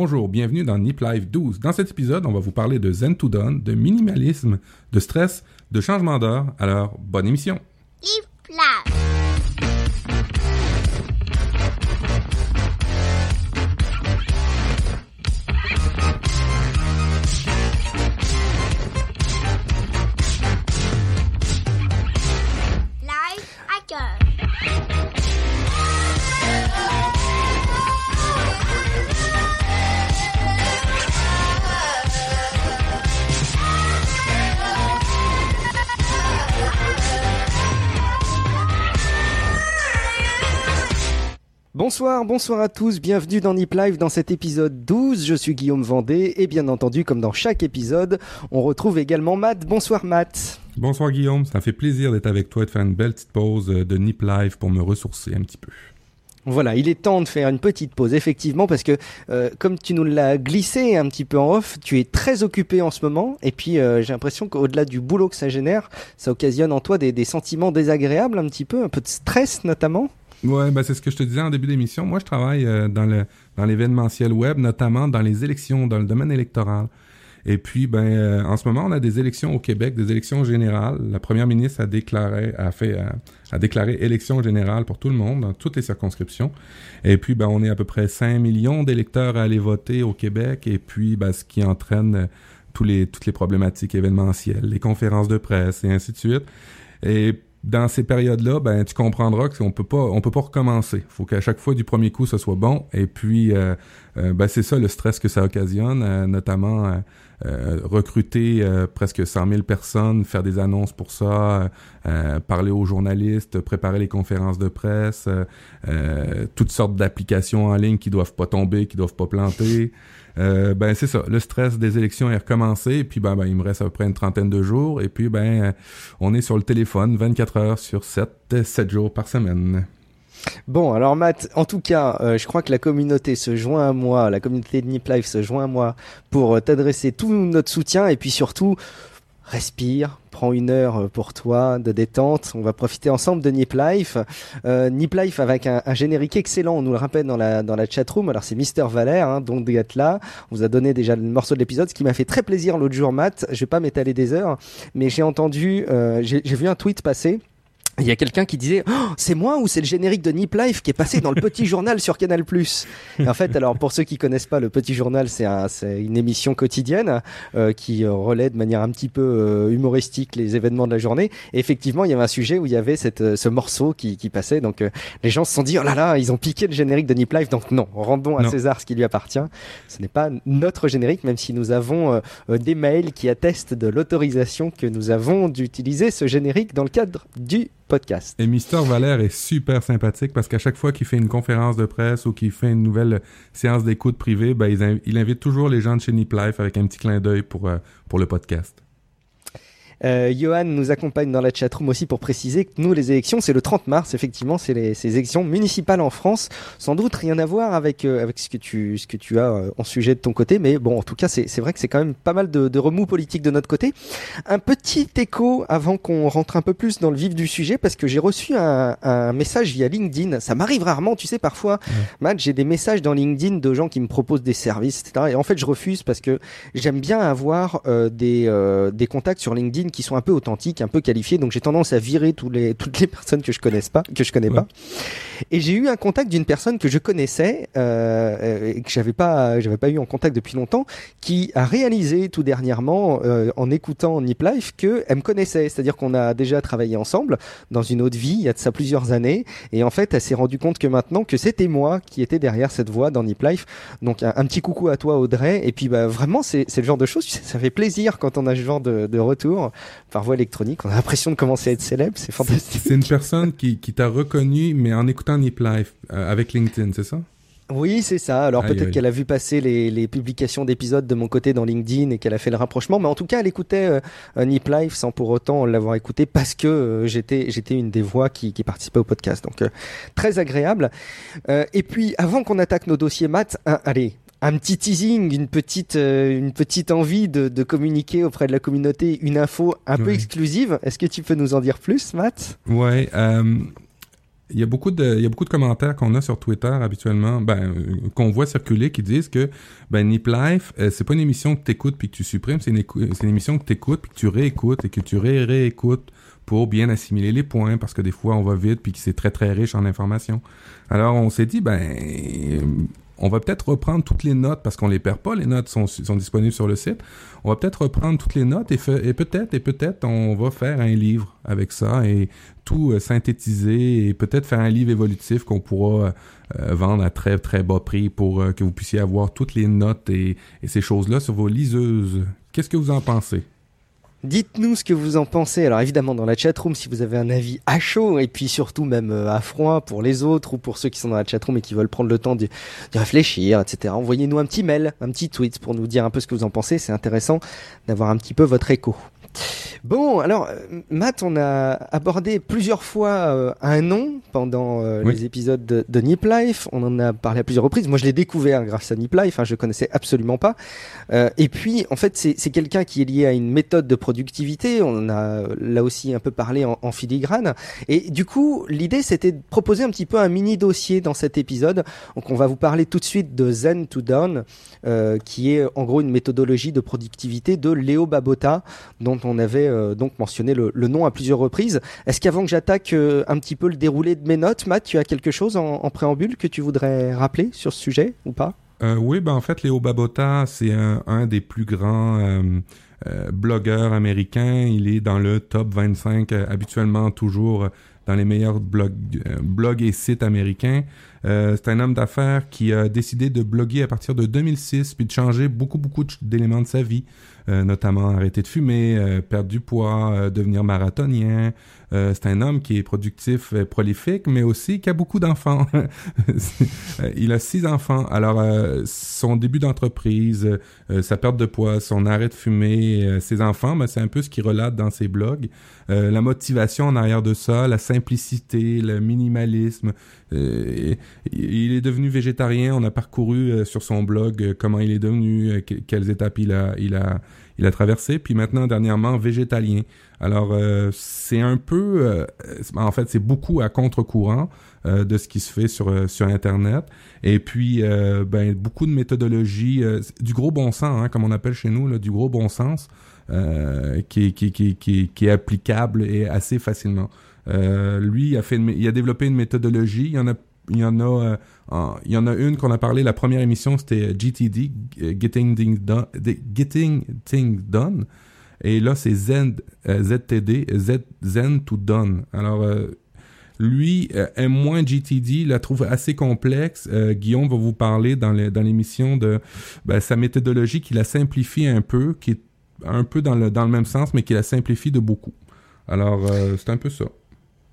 Bonjour, bienvenue dans Nip Live 12. Dans cet épisode, on va vous parler de Zen to Done, de minimalisme, de stress, de changement d'heure. Alors, bonne émission. Nip Live. Bonsoir, bonsoir à tous, bienvenue dans Nip Live dans cet épisode 12. Je suis Guillaume Vendée et bien entendu, comme dans chaque épisode, on retrouve également Matt. Bonsoir Matt. Bonsoir Guillaume, ça fait plaisir d'être avec toi et de faire une belle petite pause euh, de Nip Live pour me ressourcer un petit peu. Voilà, il est temps de faire une petite pause, effectivement, parce que euh, comme tu nous l'as glissé un petit peu en off, tu es très occupé en ce moment, et puis euh, j'ai l'impression qu'au-delà du boulot que ça génère, ça occasionne en toi des, des sentiments désagréables un petit peu, un peu de stress notamment. Ouais, ben c'est ce que je te disais en début d'émission. Moi, je travaille euh, dans le dans l'événementiel web, notamment dans les élections, dans le domaine électoral. Et puis, ben, euh, en ce moment, on a des élections au Québec, des élections générales. La première ministre a déclaré, a fait, euh, a déclaré élection générale pour tout le monde, dans toutes les circonscriptions. Et puis, ben, on est à peu près 5 millions d'électeurs à aller voter au Québec. Et puis, ben, ce qui entraîne euh, tous les, toutes les problématiques événementielles, les conférences de presse et ainsi de suite. Et dans ces périodes-là, ben tu comprendras qu'on peut pas, on peut pas recommencer. Faut qu'à chaque fois du premier coup, ce soit bon. Et puis, euh, euh, ben c'est ça le stress que ça occasionne, euh, notamment recruter presque 100 000 personnes, faire des annonces pour ça, parler aux journalistes, préparer les conférences de presse, toutes sortes d'applications en ligne qui doivent pas tomber, qui doivent pas planter. Euh, ben c'est ça, le stress des élections est recommencé, et puis ben, ben il me reste à peu près une trentaine de jours, et puis ben euh, on est sur le téléphone 24 heures sur 7, 7 jours par semaine. Bon, alors Matt, en tout cas, euh, je crois que la communauté se joint à moi, la communauté de Nip Life se joint à moi pour euh, t'adresser tout notre soutien et puis surtout, respire, prends une heure euh, pour toi de détente. On va profiter ensemble de Nip Life. Euh, Nip Life avec un, un générique excellent, on nous le rappelle dans la, dans la chatroom. Alors c'est Mister Valère, hein, donc d'être là. On vous a donné déjà le morceau de l'épisode, ce qui m'a fait très plaisir l'autre jour, Matt. Je vais pas m'étaler des heures, mais j'ai entendu, euh, j'ai j'ai vu un tweet passer. Il y a quelqu'un qui disait oh, c'est moi ou c'est le générique de Nip Life qui est passé dans le petit journal sur Canal+. Et en fait, alors pour ceux qui connaissent pas le petit journal, c'est un, une émission quotidienne euh, qui euh, relaie de manière un petit peu euh, humoristique les événements de la journée. Et effectivement, il y avait un sujet où il y avait cette, euh, ce morceau qui, qui passait. Donc euh, les gens se sont dit oh là là, ils ont piqué le générique de Nip Life. Donc non, rendons à Non. César ce qui lui appartient. Ce n'est pas notre générique, même si nous avons des mails qui attestent de l'autorisation que nous avons d'utiliser ce générique dans le cadre du podcast. Et Mister Valère est super sympathique parce qu'à chaque fois qu'il fait une conférence de presse ou qu'il fait une nouvelle séance d'écoute privée, ben, il invite toujours les gens de chez Nip Life avec un petit clin d'œil pour, euh, pour le podcast. Euh, Johan nous accompagne dans la chatroom aussi pour préciser que nous, les élections, c'est le 30 mars, effectivement, c'est les ces élections municipales en France. Sans doute rien à voir avec, euh, avec ce, que tu, ce que tu as euh, en sujet de ton côté, mais bon, en tout cas, c'est c'est vrai que c'est quand même pas mal de, de remous politiques de notre côté. Un petit écho avant qu'on rentre un peu plus dans le vif du sujet, parce que j'ai reçu un, un message via LinkedIn. Ça m'arrive rarement, tu sais, parfois, Matt, j'ai des messages dans LinkedIn de gens qui me proposent des services, etc. Et en fait, je refuse parce que j'aime bien avoir euh, des, euh, des contacts sur LinkedIn qui sont un peu authentiques, un peu qualifiés. Donc j'ai tendance à virer tous les, toutes les personnes que je connaisse pas, que je connais Ouais. pas. Et j'ai eu un contact d'une personne que je connaissais euh, et que j'avais pas, j'avais pas eu en contact depuis longtemps, qui a réalisé tout dernièrement euh, en écoutant Nip Life que elle me connaissait. C'est-à-dire qu'on a déjà travaillé ensemble dans une autre vie il y a de ça plusieurs années. Et en fait, elle s'est rendue compte que maintenant que c'était moi qui étais derrière cette voix dans Nip Life. Donc un, un petit coucou à toi Audrey. Et puis bah vraiment c'est c'est le genre de choses. Ça fait plaisir quand on a ce genre de, de retour par voie électronique. On a l'impression de commencer à être célèbre. C'est fantastique. C'est une personne qui, qui t'a reconnu, mais en écoutant Nip Life euh, avec LinkedIn, c'est ça? Oui, c'est ça. Alors peut-être qu'elle a vu passer les, les publications d'épisodes de mon côté dans LinkedIn et qu'elle a fait le rapprochement, mais en tout cas, elle écoutait euh, Nip Life sans pour autant l'avoir écouté parce que euh, j'étais j'étais une des voix qui, qui participait au podcast. Donc euh, très agréable. Et puis avant qu'on attaque nos dossiers maths, un- allez. Un petit teasing, une petite, euh, une petite envie de, de communiquer auprès de la communauté une info un peu exclusive. Est-ce que tu peux nous en dire plus, Matt? Ouais. euh, il y a beaucoup de, il y a beaucoup de commentaires qu'on a sur Twitter habituellement, ben, euh, qu'on voit circuler qui disent que, ben, Nip Life, euh, c'est pas une émission que t'écoutes puis que tu supprimes, c'est une, une émission que t'écoutes puis que tu réécoutes et que tu ré réécoutes pour bien assimiler les points parce que des fois on va vite puis que c'est très très riche en informations. Alors on s'est dit, ben, on va peut-être reprendre toutes les notes parce qu'on les perd pas, les notes sont, disponibles sur le site. On va peut-être reprendre toutes les notes et, peut-être et peut-être on va faire un livre avec ça et tout euh, synthétiser et peut-être faire un livre évolutif qu'on pourra euh, vendre à très très bas prix pour euh, que vous puissiez avoir toutes les notes et, et ces choses-là sur vos liseuses. Qu'est-ce que vous en pensez? Dites-nous ce que vous en pensez. Alors évidemment dans la chatroom si vous avez un avis à chaud et puis surtout même euh, à froid pour les autres ou pour ceux qui sont dans la chatroom et qui veulent prendre le temps d'y réfléchir, etc. Envoyez-nous un petit mail, un petit tweet pour nous dire un peu ce que vous en pensez. C'est intéressant d'avoir un petit peu votre écho. Bon, alors euh, Matt, on a abordé plusieurs fois euh, un nom pendant euh, Oui. les épisodes de, de Nip Life. On en a parlé à plusieurs reprises. Moi, je l'ai découvert grâce à Nip Life. Hein, je connaissais absolument pas. Euh, et puis, en fait, c'est quelqu'un qui est lié à une méthode de productivité. On en a là aussi un peu parlé en, en filigrane. Et du coup, l'idée, c'était de proposer un petit peu un mini dossier dans cet épisode. Donc, on va vous parler tout de suite de Zen to Down, qui est en gros une méthodologie de productivité de Léo Babota, dont on avait euh, donc mentionné le, nom à plusieurs reprises. Est-ce qu'avant que j'attaque euh, un petit peu le déroulé de mes notes, Matt, tu as quelque chose en, préambule que tu voudrais rappeler sur ce sujet ou pas? Euh, oui, ben en fait, Léo Babota, c'est un, des plus grands blogueurs américains. Il est dans le top 25, euh, habituellement toujours dans les meilleurs blogs, blogs et sites américains. C'est un homme d'affaires qui a décidé de bloguer à partir de 2006, puis de changer beaucoup, beaucoup d'éléments de sa vie, notamment arrêter de fumer, euh, perdre du poids, euh, devenir marathonien. Euh, c'est un homme qui est productif, euh, prolifique, mais aussi qui a beaucoup d'enfants. Euh, il a six enfants. Alors, son début d'entreprise, sa perte de poids, son arrêt de fumer, ses enfants, ben, c'est un peu ce qu'il relate dans ses blogs. La motivation en arrière de ça, la simplicité, le minimalisme. Il est devenu végétarien. On a parcouru sur son blog comment il est devenu, que- quelles étapes il a, il a, il a traversé. Puis maintenant, dernièrement, végétalien. Alors, euh, c'est un peu, euh, en fait, c'est beaucoup à contre-courant euh, de ce qui se fait sur euh, sur Internet. Et puis, euh, ben, beaucoup de méthodologies, euh, du gros bon sens, hein, comme on appelle chez nous, là, du gros bon sens, qui, qui, qui, qui, qui est applicable et assez facilement. Lui, il a fait, une il a développé une méthodologie. Il y en a, il y en a, euh, il y en a une qu'on a parlé. La première émission, c'était GTD, euh, Getting Things Done, Getting Things Done. Et là, c'est Zen, euh, ZTD, to Done. Alors, euh, lui euh, aime moins GTD, la trouve assez complexe. Euh, Guillaume va vous parler dans l'émission de ben, sa méthodologie qui la simplifie un peu, qui est un peu dans le, dans le même sens, mais qui la simplifie de beaucoup. Alors, euh, c'est un peu ça.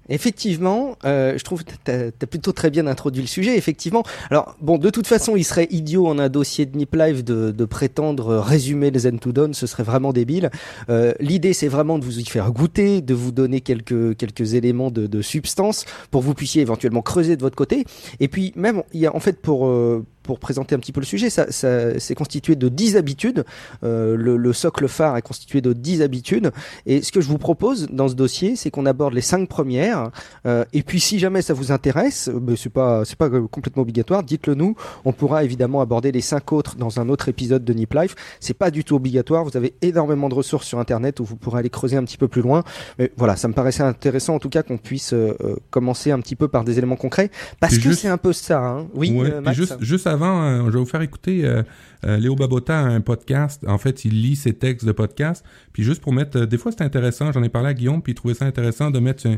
Effectivement, euh, je trouve que tu as, plutôt très bien introduit le sujet, effectivement. Alors, bon, de toute façon, il serait idiot en un dossier de Nip Live de, de prétendre résumer les Zen to Dawn, ce serait vraiment débile. Euh, L'idée, c'est vraiment de vous y faire goûter, de vous donner quelques, quelques éléments de, de substance pour que vous puissiez éventuellement creuser de votre côté. Et puis, même, il y a en fait pour... Euh, pour présenter un petit peu le sujet, ça, ça c'est constitué de 10 habitudes. Euh, le, le, socle phare est constitué de 10 habitudes. Et ce que je vous propose dans ce dossier, c'est qu'on aborde les 5 premières. Euh, et puis, si jamais ça vous intéresse, c'est pas c'est pas complètement obligatoire. Dites-le nous. On pourra évidemment aborder les 5 autres dans un autre épisode de Nip Life. C'est pas du tout obligatoire. Vous avez énormément de ressources sur Internet où vous pourrez aller creuser un petit peu plus loin. Mais voilà, ça me paraissait intéressant en tout cas qu'on puisse euh, commencer un petit peu par des éléments concrets parce que juste- c'est un peu ça. Hein. Oui. Ouais, Max juste, juste avant, euh, je vais vous faire écouter euh, euh, Léo Babota un podcast. En fait, il lit ses textes de podcast. Puis juste pour mettre, des fois c'est intéressant. J'en ai parlé à Guillaume, puis il trouvait ça intéressant de mettre un,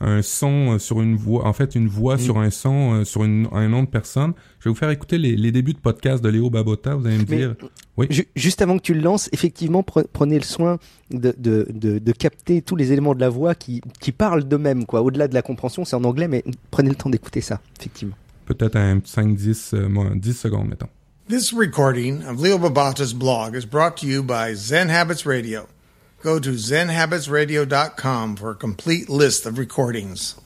un son sur une voix, en fait une voix Mm. sur un son euh, sur une, un nom de personne. Je vais vous faire écouter les, les débuts de podcast de Léo Babota. Vous allez me Mais- dire, Oui. Ju- Juste avant que tu le lances, effectivement, pre- prenez le soin de, de, de, de capter tous les éléments de la voix qui, qui parlent d'eux-mêmes, quoi. Au-delà de la compréhension, c'est en anglais, mais prenez le temps d'écouter ça, effectivement. Peut-être un 5-10 euh, moins 10 secondes, mettons. This recording of Leo Babata's blog is brought to you by Zen Habits Radio. Go to zenhabitsradio.com for a complete list of recordings.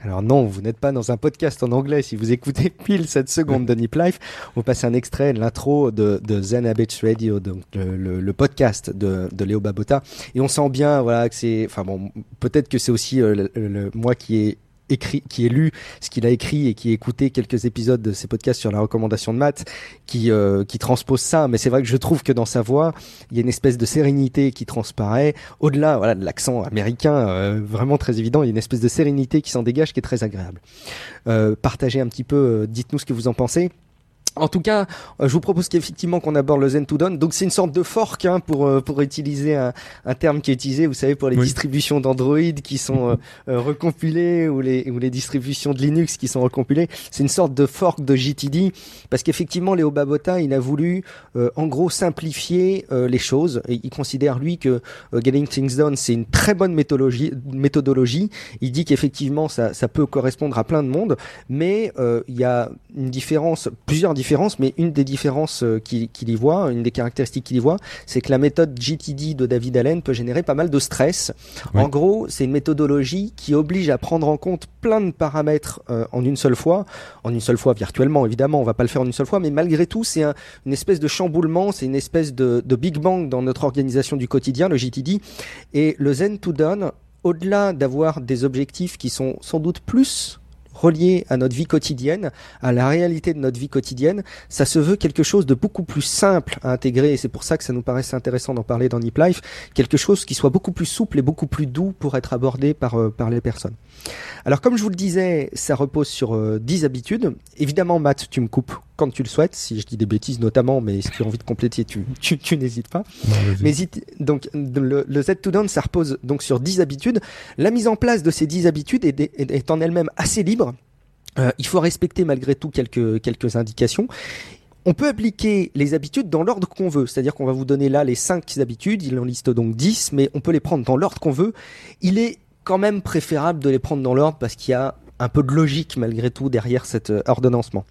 Alors non, vous n'êtes pas dans un podcast en anglais. Si vous écoutez pile cette seconde de Nip Life, on va passer un extrait de l'intro de, de Zen Habits Radio, donc le, le- le podcast de, de Léo Babota. Et on sent bien, voilà, que c'est, enfin bon, peut-être que c'est aussi euh, le- le- moi qui ai écrit, qui ait lu ce qu'il a écrit et qui ait écouté quelques épisodes de ses podcasts sur la recommandation de maths, qui euh, qui transpose ça. Mais c'est vrai que je trouve que dans sa voix, il y a une espèce de sérénité qui transparaît. Au-delà, voilà, de l'accent américain, euh, vraiment très évident, il y a une espèce de sérénité qui s'en dégage, qui est très agréable. Euh, partagez un petit peu, euh, dites-nous ce que vous en pensez. En tout cas, euh, je vous propose qu'effectivement qu'on aborde le Zen to Dawn. Donc c'est une sorte de fork hein, pour euh, pour utiliser un, un terme qui est utilisé, vous savez, pour les Oui. distributions d'Android qui sont euh, euh, recompilées ou les ou les distributions de Linux qui sont recompilées. C'est une sorte de fork de GTD parce qu'effectivement Léo Babota, il a voulu euh, en gros simplifier euh, les choses. Et il considère lui que euh, Getting Things Done c'est une très bonne méthodologie. méthodologie. Il dit qu'effectivement ça ça peut correspondre à plein de monde, mais euh, il y a une différence, plusieurs différences, mais une des différences euh, qu'il y voit, une des caractéristiques qu'il y voit, c'est que la méthode GTD de David Allen peut générer pas mal de stress. En gros, c'est une méthodologie qui oblige à prendre en compte plein de paramètres euh, en une seule fois, en une seule fois virtuellement évidemment, on va pas le faire en une seule fois, mais malgré tout, c'est un- une espèce de chamboulement, c'est une espèce de, de big bang dans notre organisation du quotidien, le GTD, et le Zen to Done, au-delà d'avoir des objectifs qui sont sans doute plus reliés à notre vie quotidienne, à la réalité de notre vie quotidienne, ça se veut quelque chose de beaucoup plus simple à intégrer, et c'est pour ça que ça nous paraissait intéressant d'en parler dans Nip Life, quelque chose qui soit beaucoup plus souple et beaucoup plus doux pour être abordé par, euh, par les personnes. Alors comme je vous le disais, ça repose sur euh, 10 habitudes. Évidemment, Matt, tu me coupes quand tu le souhaites, si je dis des bêtises notamment, mais si tu as envie de compléter, tu, tu, tu n'hésites pas. Vas-y. Mais donc le, le Z to Down, ça repose donc sur 10 habitudes. La mise en place de ces 10 habitudes est, est- est en elle-même assez libre. Euh, il faut respecter malgré tout quelques, quelques indications. On peut appliquer les habitudes dans l'ordre qu'on veut, c'est-à-dire qu'on va vous donner là les 5 habitudes, il en liste donc 10, mais on peut les prendre dans l'ordre qu'on veut. Il est quand même préférable de les prendre dans l'ordre parce qu'il y a un peu de logique malgré tout derrière cet euh, ordonnancement.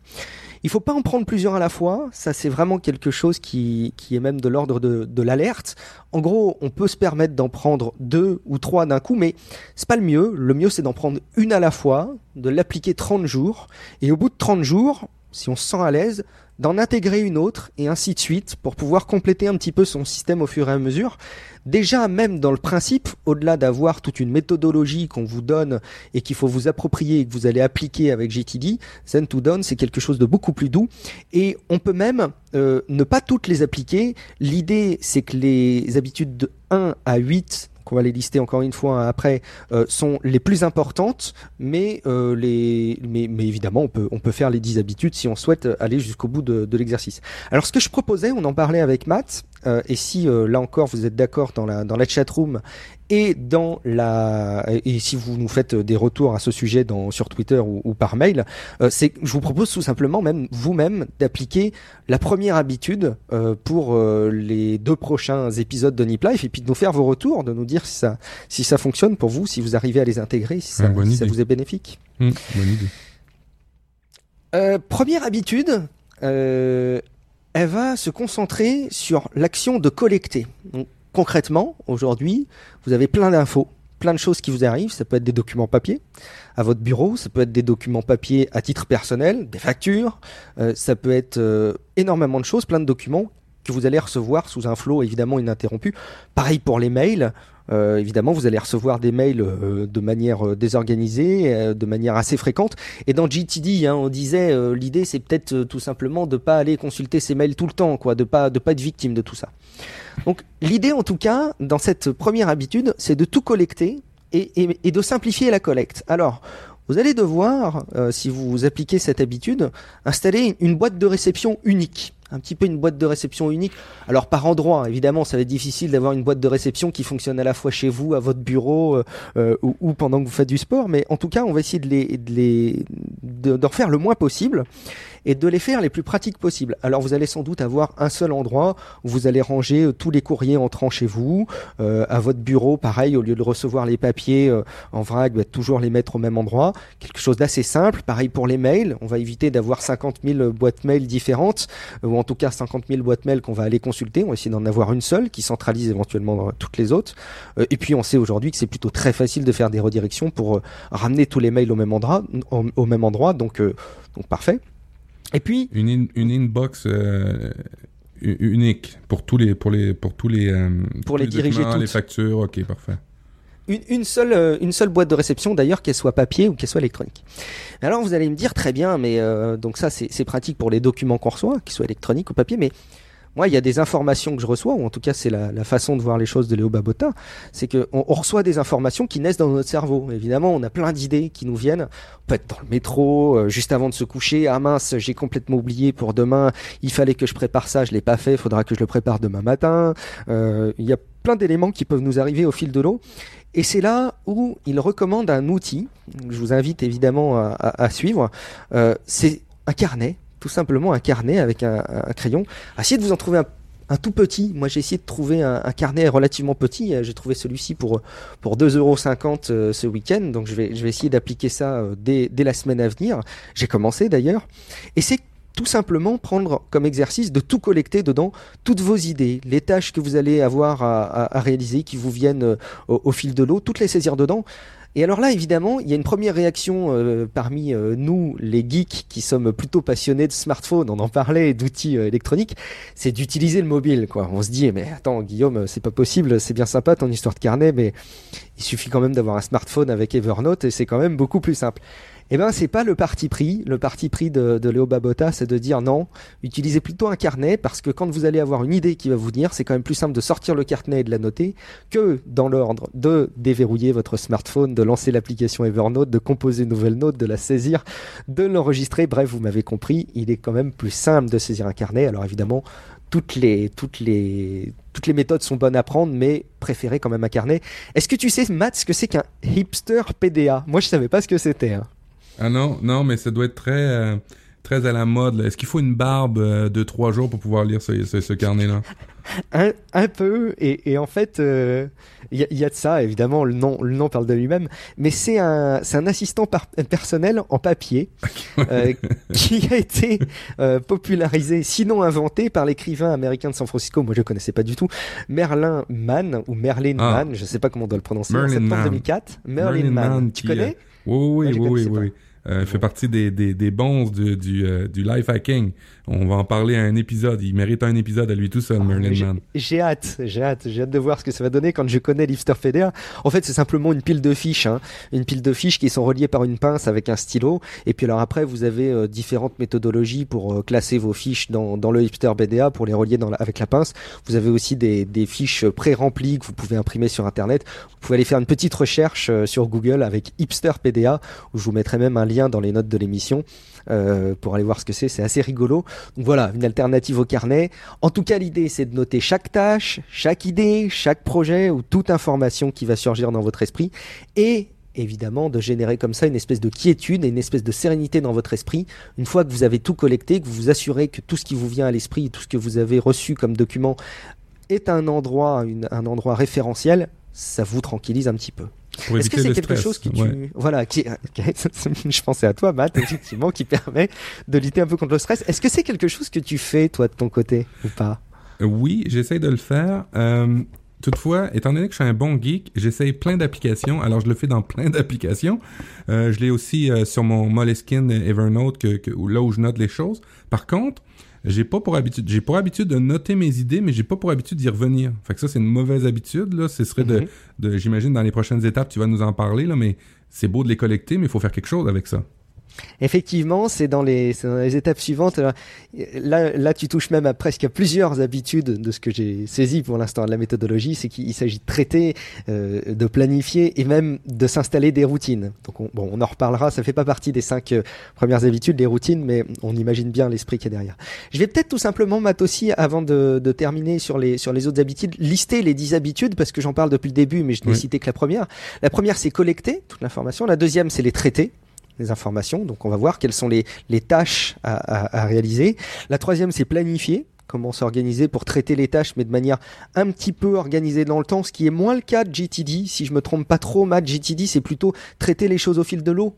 Il faut pas en prendre plusieurs à la fois, ça c'est vraiment quelque chose qui, est même de l'ordre de, de l'alerte. En gros, on peut se permettre d'en prendre deux ou trois d'un coup, mais c'est pas le mieux. Le mieux c'est d'en prendre une à la fois, de l'appliquer 30 jours, et au bout de 30 jours, si on se sent à l'aise, d'en intégrer une autre, et ainsi de suite, pour pouvoir compléter un petit peu son système au fur et à mesure. Déjà, même dans le principe, au-delà d'avoir toute une méthodologie qu'on vous donne et qu'il faut vous approprier et que vous allez appliquer avec GTD, Zen to Down, c'est quelque chose de beaucoup plus doux. Et on peut même euh, ne pas toutes les appliquer. L'idée, c'est que les habitudes de 1 à 8, qu'on va les lister encore une fois après, euh, sont les plus importantes, mais, euh, les, mais, mais évidemment, on peut, on peut faire les 10 habitudes si on souhaite aller jusqu'au bout de, l'exercice. Alors, ce que je proposais, on en parlait avec Matt, euh, et si euh, là encore vous êtes d'accord dans la, dans la chat room et dans la et si vous nous faites des retours à ce sujet dans sur Twitter ou, ou par mail, euh, c'est je vous propose tout simplement même vous-même d'appliquer la première habitude euh, pour euh, les deux prochains épisodes de Nip Life et puis de nous faire vos retours, de nous dire si ça si ça fonctionne pour vous, si vous arrivez à les intégrer, si ça, si vous est bénéfique. Hum, bonne idée. Euh, première habitude, euh, elle va se concentrer sur l'action de collecter. Donc, concrètement, aujourd'hui, vous avez plein d'infos, plein de choses qui vous arrivent. Ça peut être des documents papier à votre bureau, ça peut être des documents papier à titre personnel, des factures, euh, ça peut être euh, énormément de choses, plein de documents que vous allez recevoir sous un flot évidemment ininterrompu. Pareil pour les mails. Euh, évidemment, vous allez recevoir des mails de manière désorganisée, de manière assez fréquente. Et dans GTD, hein, on disait l'idée c'est peut-être tout simplement de pas aller consulter ses mails tout le temps, quoi, de pas de pas être victime de tout ça. Donc l'idée en tout cas dans cette première habitude, c'est de tout collecter et, de simplifier la collecte. Alors vous allez devoir, euh, si vous appliquez cette habitude, installer une boîte de réception unique. Un petit peu une boîte de réception unique. Alors par endroit, évidemment, ça va être difficile d'avoir une boîte de réception qui fonctionne à la fois chez vous, à votre bureau euh, euh, ou, pendant que vous faites du sport. Mais en tout cas, on va essayer de les, de les, de- d'en faire le moins possible et de les faire les plus pratiques possibles. Alors vous allez sans doute avoir un seul endroit où vous allez ranger euh, tous les courriers entrant chez vous, euh, à votre bureau, pareil, au lieu de recevoir les papiers euh, en vrac, bah, toujours les mettre au même endroit. Quelque chose d'assez simple. Pareil pour les mails, on va éviter d'avoir 50 000 boîtes mail différentes, euh, ou en tout cas 50 000 boîtes mail qu'on va aller consulter. On va essayer d'en avoir une seule qui centralise éventuellement toutes les autres. Et puis on sait aujourd'hui que c'est plutôt très facile de faire des redirections pour ramener tous les mails au même endroit, donc parfait. Et puis Une, in- une inbox euh, unique pour tous les pour les pour tous les euh, Pour tous les diriger documents, les toutes. factures. Ok, parfait. une, une seule, euh, une seule boîte de réception d'ailleurs, qu'elle soit papier ou qu'elle soit électronique. Alors vous allez me dire très bien, mais euh, donc ça c'est c'est pratique pour les documents qu'on reçoit, qu'ils soient électroniques ou papier, mais moi il y a des informations que je reçois, ou en tout cas c'est la, façon de voir les choses de Léo Babota, c'est que on, on reçoit des informations qui naissent dans notre cerveau. Évidemment, on a plein d'idées qui nous viennent. On peut être dans le métro, euh, juste avant de se coucher. Ah mince, j'ai complètement oublié pour demain. Il fallait que je prépare ça, je l'ai pas fait. Il faudra que je le prépare demain matin. Euh, Il y a plein d'éléments qui peuvent nous arriver au fil de l'eau. Et c'est là où il recommande un outil. Je vous invite évidemment à suivre. Euh, c'est un carnet, tout simplement un carnet avec un, crayon. Essayez de vous en trouver un, tout petit. Moi, j'ai essayé de trouver un, carnet relativement petit. Euh, J'ai trouvé celui-ci pour pour 2,50€ euh, ce week-end. Donc, je vais je vais essayer d'appliquer ça euh, dès dès la semaine à venir. J'ai commencé d'ailleurs. Et c'est tout simplement prendre comme exercice de tout collecter dedans, toutes vos idées, les tâches que vous allez avoir à, réaliser, qui vous viennent au fil de l'eau, toutes les saisir dedans. Et alors là, évidemment, il y a une première réaction euh, parmi euh, nous, les geeks, qui sommes plutôt passionnés de smartphones, on en parlait, d'outils euh, électroniques, c'est d'utiliser le mobile. Quoi. On se dit, mais attends, Guillaume, c'est pas possible, c'est bien sympa ton histoire de carnet, mais il suffit quand même d'avoir un smartphone avec Evernote et c'est quand même beaucoup plus simple. Eh ben, c'est pas le parti pris. Le parti pris de, Léo Babota, c'est de dire non, utilisez plutôt un carnet parce que quand vous allez avoir une idée qui va vous venir, c'est quand même plus simple de sortir le carnet et de la noter que dans l'ordre de déverrouiller votre smartphone, de lancer l'application Evernote, de composer une nouvelle note, de la saisir, de l'enregistrer. Bref, vous m'avez compris, il est quand même plus simple de saisir un carnet. Alors évidemment, toutes les méthodes sont bonnes à prendre, mais préférez quand même un carnet. Est-ce que tu sais, Matt, ce que c'est qu'un hipster PDA Moi, je savais pas ce que c'était. hein. Ah non, non, mais ça doit être très, euh, très à la mode. Est-ce qu'il faut une barbe euh, de trois jours pour pouvoir lire ce, ce, ce carnet-là? Un, un peu, et, et en fait, euh, il y, a- il y a de ça, évidemment, le nom, le nom parle de lui-même, mais c'est un, un assistant par- personnel en papier euh, qui a été euh, popularisé, sinon inventé, par l'écrivain américain de San Francisco, moi je connaissais pas du tout, Merlin Mann, ou Merlin Ah. Mann, je sais pas comment on doit le prononcer, en Merlin septembre Mann. 2004. Merlin, Mann, tu qui, connais? Euh, Oui, oui, oui, oui. Euh, il fait partie des, des, des bons du, du, euh, du life hacking. On va en parler à un épisode. Il mérite un épisode à lui tout seul, Merlin J'ai- Mann. J'ai hâte, j'ai hâte, j'ai hâte de voir ce que ça va donner quand je connais l'Hipster PDA. En fait, c'est simplement une pile de fiches, hein. une pile de fiches qui sont reliées par une pince avec un stylo. Et puis alors après, vous avez euh, différentes méthodologies pour euh, classer vos fiches dans, dans le Hipster PDA pour les relier dans la- avec la pince. Vous avez aussi des, des fiches pré-remplies que vous pouvez imprimer sur Internet. Vous pouvez aller faire une petite recherche sur Google avec Hipster PDA, où je vous mettrai même un lien dans les notes de l'émission euh, pour aller voir ce que c'est. C'est assez rigolo. Voilà, une alternative au carnet. En tout cas, l'idée, c'est de noter chaque tâche, chaque idée, chaque projet ou toute information qui va surgir dans votre esprit et évidemment de générer comme ça une espèce de quiétude et une espèce de sérénité dans votre esprit. Une fois que vous avez tout collecté, que vous vous assurez que tout ce qui vous vient à l'esprit, tout ce que vous avez reçu comme document est un endroit, un endroit référentiel, ça vous tranquillise un petit peu. Est-ce que c'est quelque stress. chose qui, ouais. tu... voilà, qui, je pensais à toi, Matt, effectivement, qui permet de lutter un peu contre le stress. Est-ce que c'est quelque chose que tu fais, toi, de ton côté, ou pas? Oui, j'essaie de le faire. Euh, toutefois, étant donné que je suis un bon geek, j'essaye plein d'applications. Alors, je le fais dans plein d'applications. Euh, je l'ai aussi euh, sur mon Moleskine Evernote, que, là où je note les choses. Par contre, j'ai pas pour habitude, j'ai pour habitude de noter mes idées, mais j'ai pas pour habitude d'y revenir. Fait que ça, c'est une mauvaise habitude. Là, ce serait de, Mhm. de j'imagine, dans les prochaines étapes, tu vas nous en parler là, mais c'est beau de les collecter, mais il faut faire quelque chose avec ça. Effectivement, c'est dans dans les étapes suivantes. Alors, Là, là, tu touches même à presque à plusieurs habitudes de ce que j'ai saisi pour l'instant de la méthodologie, c'est qu'il s'agit de traiter, euh, de planifier et même de s'installer des routines. Donc, on, bon, on en reparlera. Ça fait pas partie des cinq euh, premières habitudes, les routines, mais on imagine bien l'esprit qui est derrière. Je vais peut-être tout simplement, Matt aussi, avant de, de terminer sur les sur les autres habitudes, lister les dix habitudes parce que j'en parle depuis le début, mais je n'ai Oui. cité que la première. La première, c'est collecter toute l'information. La deuxième, c'est les traiter les informations. Donc on va voir quelles sont les, les tâches à, à- réaliser. La troisième, c'est planifier. Comment s'organiser pour traiter les tâches, mais de manière un petit peu organisée dans le temps, ce qui est moins le cas de GTD. Si je me trompe pas trop, Matt, GTD, c'est plutôt traiter les choses au fil de l'eau.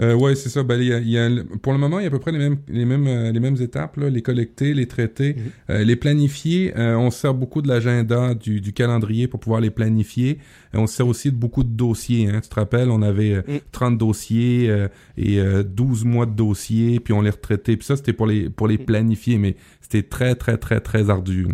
Euh, ouais, c'est ça. Ben, y a- y a pour le moment, il y a à peu près les mêmes, les mêmes, euh, les mêmes étapes. Là, les collecter, les traiter, Mhm. euh, les planifier. On se sert beaucoup de l'agenda, du, du calendrier pour pouvoir les planifier. On se sert aussi de beaucoup de dossiers. Hein. Tu te rappelles, on avait Mhm. 30 dossiers et euh, 12 mois de dossiers, puis on les retraitait. Puis ça, c'était pour les, pour les Mhm. planifier, mais c'était très, très, très, très ardu.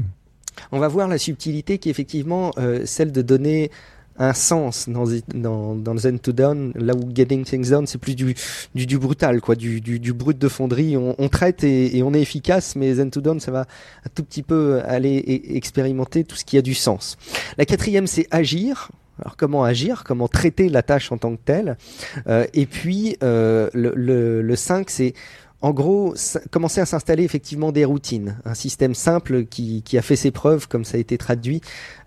On va voir la subtilité qui est effectivement celle de donner un sens dans, dans, dans Zen to Done, là où Getting Things Done, c'est plus du, du, du, brutal, quoi, du, du, du, brut de fonderie. On, on traite et, et, on est efficace, mais Zen to Done, ça va un tout petit peu aller expérimenter tout ce qui a du sens. La quatrième, c'est agir. Alors comment agir, comment traiter la tâche en tant que telle? Euh, et puis euh, le, le, le 5, c'est en gros, commencer à s'installer effectivement des routines, un système simple qui, qui, a fait ses preuves, comme ça a été traduit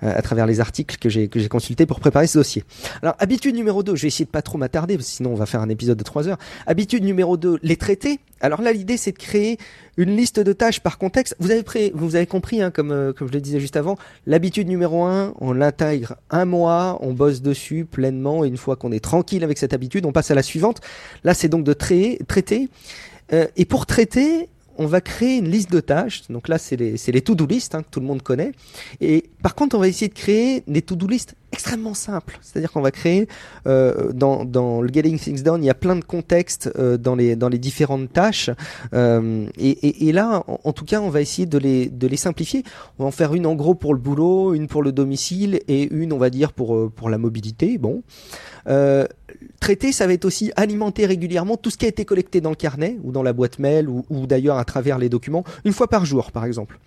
euh, à travers les articles que j'ai consultés pour préparer ce dossier. Alors, habitude numéro 2, je vais essayer de pas trop m'attarder, sinon on va faire un épisode de 3 heures. Habitude numéro 2, les traiter. Alors là, l'idée, c'est de créer une liste de tâches par contexte. Vous avez, pré vous avez compris, hein, comme, euh, comme je le disais juste avant, l'habitude numéro 1, on l'intègre un mois, on bosse dessus pleinement, et une fois qu'on est tranquille avec cette habitude, on passe à la suivante. Là, c'est donc de traiter euh, et pour traiter, on va créer une liste de tâches. Donc là, c'est les, les to-do list hein, que tout le monde connaît. Et par contre, on va essayer de créer des to-do list extrêmement simples. C'est-à-dire qu'on va créer euh, dans, dans le Getting Things Done, il y a plein de contextes euh, dans les dans les différentes tâches. Euh, et, et, et, là, en, tout cas, on va essayer de les de les simplifier. On va en faire une en gros pour le boulot, une pour le domicile et une, on va dire pour euh, pour la mobilité. Bon. Traiter, ça va être aussi alimenter régulièrement tout ce qui a été collecté dans le carnet ou dans la boîte mail ou, d'ailleurs à travers les documents, une fois par jour par exemple.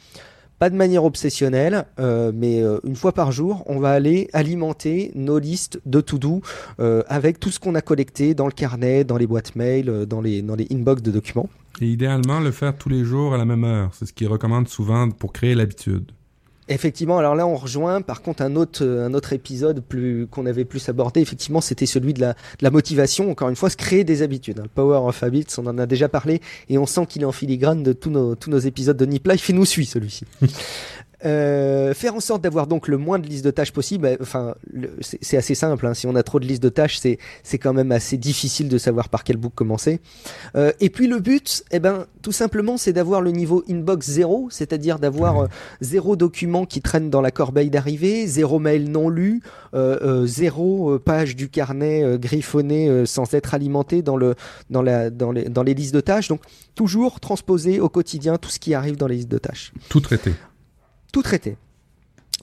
Pas de manière obsessionnelle, euh, mais euh, une fois par jour, on va aller alimenter nos listes de to-do euh, avec tout ce qu'on a collecté dans le carnet, dans les boîtes mail, dans les, dans les inbox de documents. Et idéalement, le faire tous les jours à la même heure. C'est ce qu'ils recommandent souvent pour créer l'habitude. Effectivement, alors là on rejoint par contre un autre un autre épisode plus qu'on avait plus abordé. Effectivement, c'était celui de la, de la motivation. Encore une fois, se créer des habitudes. Le Power of Habits, on en a déjà parlé et on sent qu'il est en filigrane de tous nos tous nos épisodes de Nip Life et nous suit celui-ci. Euh, faire en sorte d'avoir donc le moins de listes de tâches possible. Enfin, c'est assez simple. Hein. Si on a trop de listes de tâches, c'est c'est quand même assez difficile de savoir par quel bout commencer. Euh, et puis le but, eh ben, tout simplement, c'est d'avoir le niveau inbox zéro, c'est-à-dire d'avoir euh, zéro document qui traîne dans la corbeille d'arrivée, zéro mail non lu, zéro page du carnet griffonné sans être alimenté dans le dans la dans les dans les listes de tâches. Donc toujours transposer au quotidien tout ce qui arrive dans les listes de tâches. Tout traité tout traité.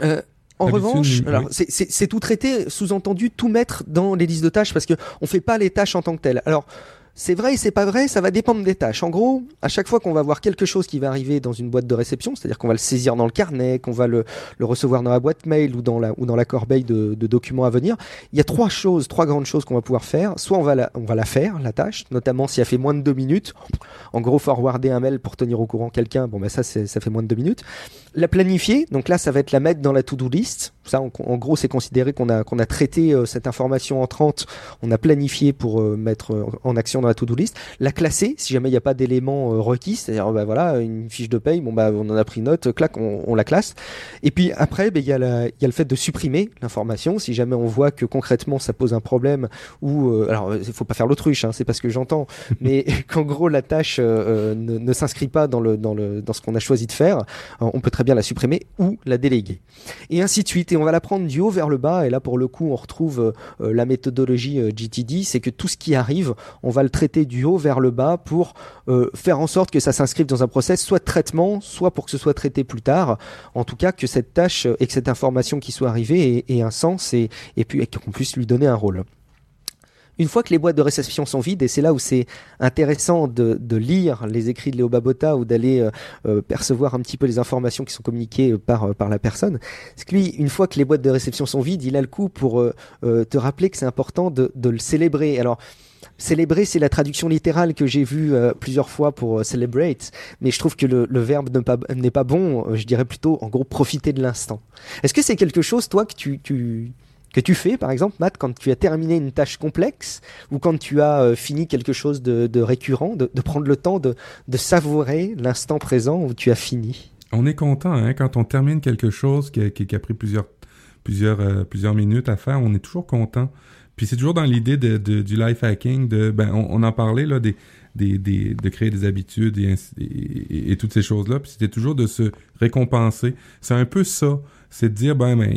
Euh, en revanche, alors c'est tout traité, sous-entendu tout mettre dans les listes de tâches parce que on fait pas les tâches en tant que telles. Alors c'est vrai et c'est pas vrai, ça va dépendre des tâches. En gros, à chaque fois qu'on va voir quelque chose qui va arriver dans une boîte de réception, c'est-à-dire qu'on va le saisir dans le carnet, qu'on va le, le, recevoir dans la boîte mail ou dans la, ou dans la corbeille de, de documents à venir, il y a trois choses, trois grandes choses qu'on va pouvoir faire. Soit on va la, on va la faire, la tâche, notamment si elle fait moins de deux minutes. En gros, forwarder un mail pour tenir au courant quelqu'un, bon ben ça, ça fait moins de deux minutes. La planifier, donc là, ça va être la mettre dans la to-do list. Ça, en, en gros, c'est considéré qu'on a, qu'on a traité euh, cette information entrante, on a planifié pour euh, mettre euh, en action dans la to-do list, la classer si jamais il n'y a pas d'éléments euh, requis, c'est-à-dire bah voilà une fiche de paye, bon bah on en a pris note, clac, on, on la classe. Et puis après, il bah, y a la, il y a le fait de supprimer l'information. Si jamais on voit que concrètement ça pose un problème ou euh, alors il faut pas faire l'autruche, hein, c'est pas ce que j'entends, mais qu'en gros la tâche euh, ne, ne s'inscrit pas dans le dans le dans ce qu'on a choisi de faire, on peut très bien la supprimer ou la déléguer. Et ainsi de suite. Et on va la prendre du haut vers le bas. Et là pour le coup, on retrouve la méthodologie GTD, c'est que tout ce qui arrive, on va le traiter du haut vers le bas pour euh, faire en sorte que ça s'inscrive dans un process soit de traitement, soit pour que ce soit traité plus tard. En tout cas, que cette tâche et que cette information qui soit arrivée ait, ait un sens et, et puis qu'on puisse lui donner un rôle. Une fois que les boîtes de réception sont vides, et c'est là où c'est intéressant de, lire les écrits de Léo Babota ou d'aller euh, euh, percevoir un petit peu les informations qui sont communiquées par, par la personne, c'est que lui, une fois que les boîtes de réception sont vides, il a le coup pour euh, te rappeler que c'est important de, le célébrer. Alors, célébrer, c'est la traduction littérale que j'ai vue euh, plusieurs fois pour euh, celebrate, mais je trouve que le, verbe n'est pas, bon, euh, je dirais plutôt en gros profiter de l'instant. Est-ce que c'est quelque chose, toi, que tu, que tu fais, par exemple, Matt, quand tu as terminé une tâche complexe ou quand tu as euh, fini quelque chose de, récurrent, de, prendre le temps de, savourer l'instant présent où tu as fini? On est content hein, quand on termine quelque chose qui a, pris euh, plusieurs minutes à faire, on est toujours content. Puis c'est toujours dans l'idée du life hacking, de, ben, on, en parlait là de créer des habitudes et toutes ces choses-là. Puis c'était toujours de se récompenser. C'est un peu ça, c'est de dire ben, ben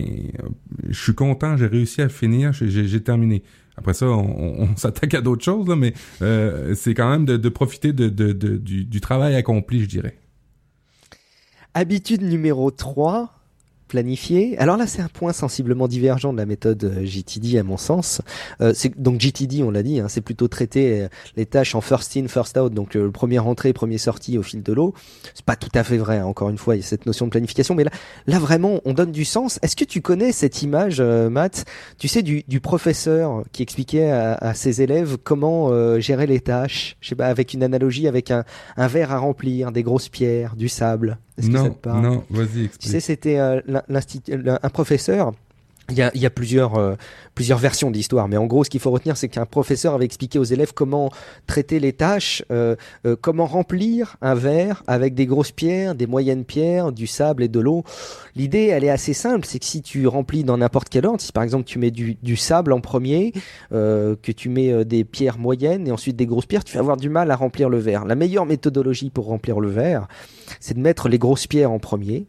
je suis content, j'ai réussi à finir, j'ai terminé. Après ça, on, s'attaque à d'autres choses, là, mais euh, c'est quand même de, profiter de du, du, travail accompli, je dirais. Habitude numéro 3, planifiées. Alors là, c'est un point sensiblement divergent de la méthode euh, GTD à mon sens. Euh, donc GTD, on l'a dit, hein, c'est plutôt traiter euh, les tâches en first in, first out, donc euh, le premier entrée, premier sortie au fil de l'eau. C'est pas tout à fait vrai. hein, encore une fois, il y a cette notion de planification, mais là, là vraiment, on donne du sens. Est-ce que tu connais cette image, euh, Matt? Tu sais du, du professeur qui expliquait à, à ses élèves comment euh, gérer les tâches. Je sais pas, avec une analogie, avec un, un verre à remplir, des grosses pierres, du sable. Est-ce que ça Non, te parle? non, vas-y, tu explique. sais, c'était euh, un professeur. Il y a, il y a plusieurs, euh, plusieurs versions de l'histoire, mais en gros, ce qu'il faut retenir, c'est qu'un professeur avait expliqué aux élèves comment traiter les tâches, euh, euh, comment remplir un verre avec des grosses pierres, des moyennes pierres, du sable et de l'eau. L'idée, elle est assez simple, c'est que si tu remplis dans n'importe quel ordre, si par exemple tu mets du, du sable en premier, euh, que tu mets euh, des pierres moyennes et ensuite des grosses pierres, tu vas avoir du mal à remplir le verre. La meilleure méthodologie pour remplir le verre, c'est de mettre les grosses pierres en premier.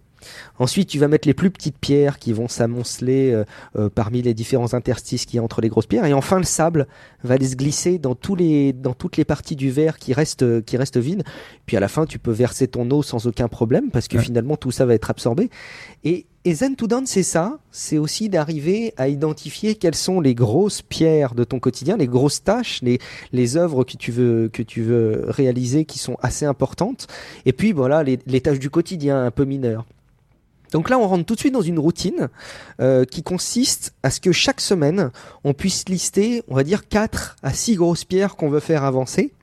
Ensuite, tu vas mettre les plus petites pierres qui vont s'amonceler euh, euh, parmi les différents interstices qu'il y a entre les grosses pierres. Et enfin, le sable va aller se glisser dans, tous les, dans toutes les parties du verre qui restent, qui restent vides. Puis à la fin, tu peux verser ton eau sans aucun problème parce que Ouais. finalement, tout ça va être absorbé. Et, et Zen to Done, c'est ça. C'est aussi d'arriver à identifier quelles sont les grosses pierres de ton quotidien, les grosses tâches, les, les œuvres que tu veux, que tu veux réaliser qui sont assez importantes. Et puis, voilà, les, les tâches du quotidien un peu mineures. Donc là, on rentre tout de suite dans une routine euh, qui consiste à ce que chaque semaine, on puisse lister, on va dire, 4 à 6 grosses pierres qu'on veut faire avancer.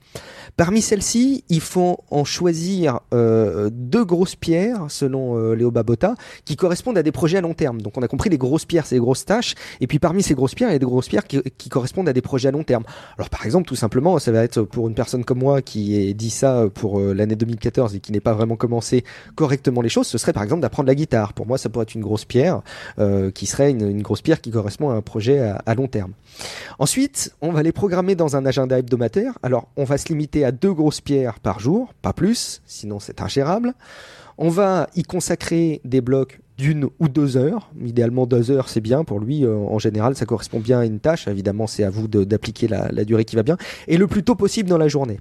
Parmi celles-ci, il faut en choisir euh, deux grosses pierres, selon euh, Léo Babota, qui correspondent à des projets à long terme. Donc on a compris les grosses pierres, c'est les grosses tâches, et puis parmi ces grosses pierres, il y a des grosses pierres qui, correspondent à des projets à long terme. Alors par exemple, tout simplement, ça va être pour une personne comme moi qui ait dit ça pour euh, l'année 2014 et qui n'ait pas vraiment commencé correctement les choses, ce serait par exemple d'apprendre la guitare. Pour moi, ça pourrait être une grosse pierre, qui serait une, une grosse pierre qui correspond à un projet à, à long terme. Ensuite, on va les programmer dans un agenda hebdomadaire. Alors, on va limiter à deux grosses pierres par jour, pas plus, sinon c'est ingérable. On va y consacrer des blocs d'une ou deux heures. Idéalement, deux heures, c'est bien pour lui. Euh, en général, ça correspond bien à une tâche. Évidemment, c'est à vous d'appliquer la durée qui va bien. Et le plus tôt possible dans la journée.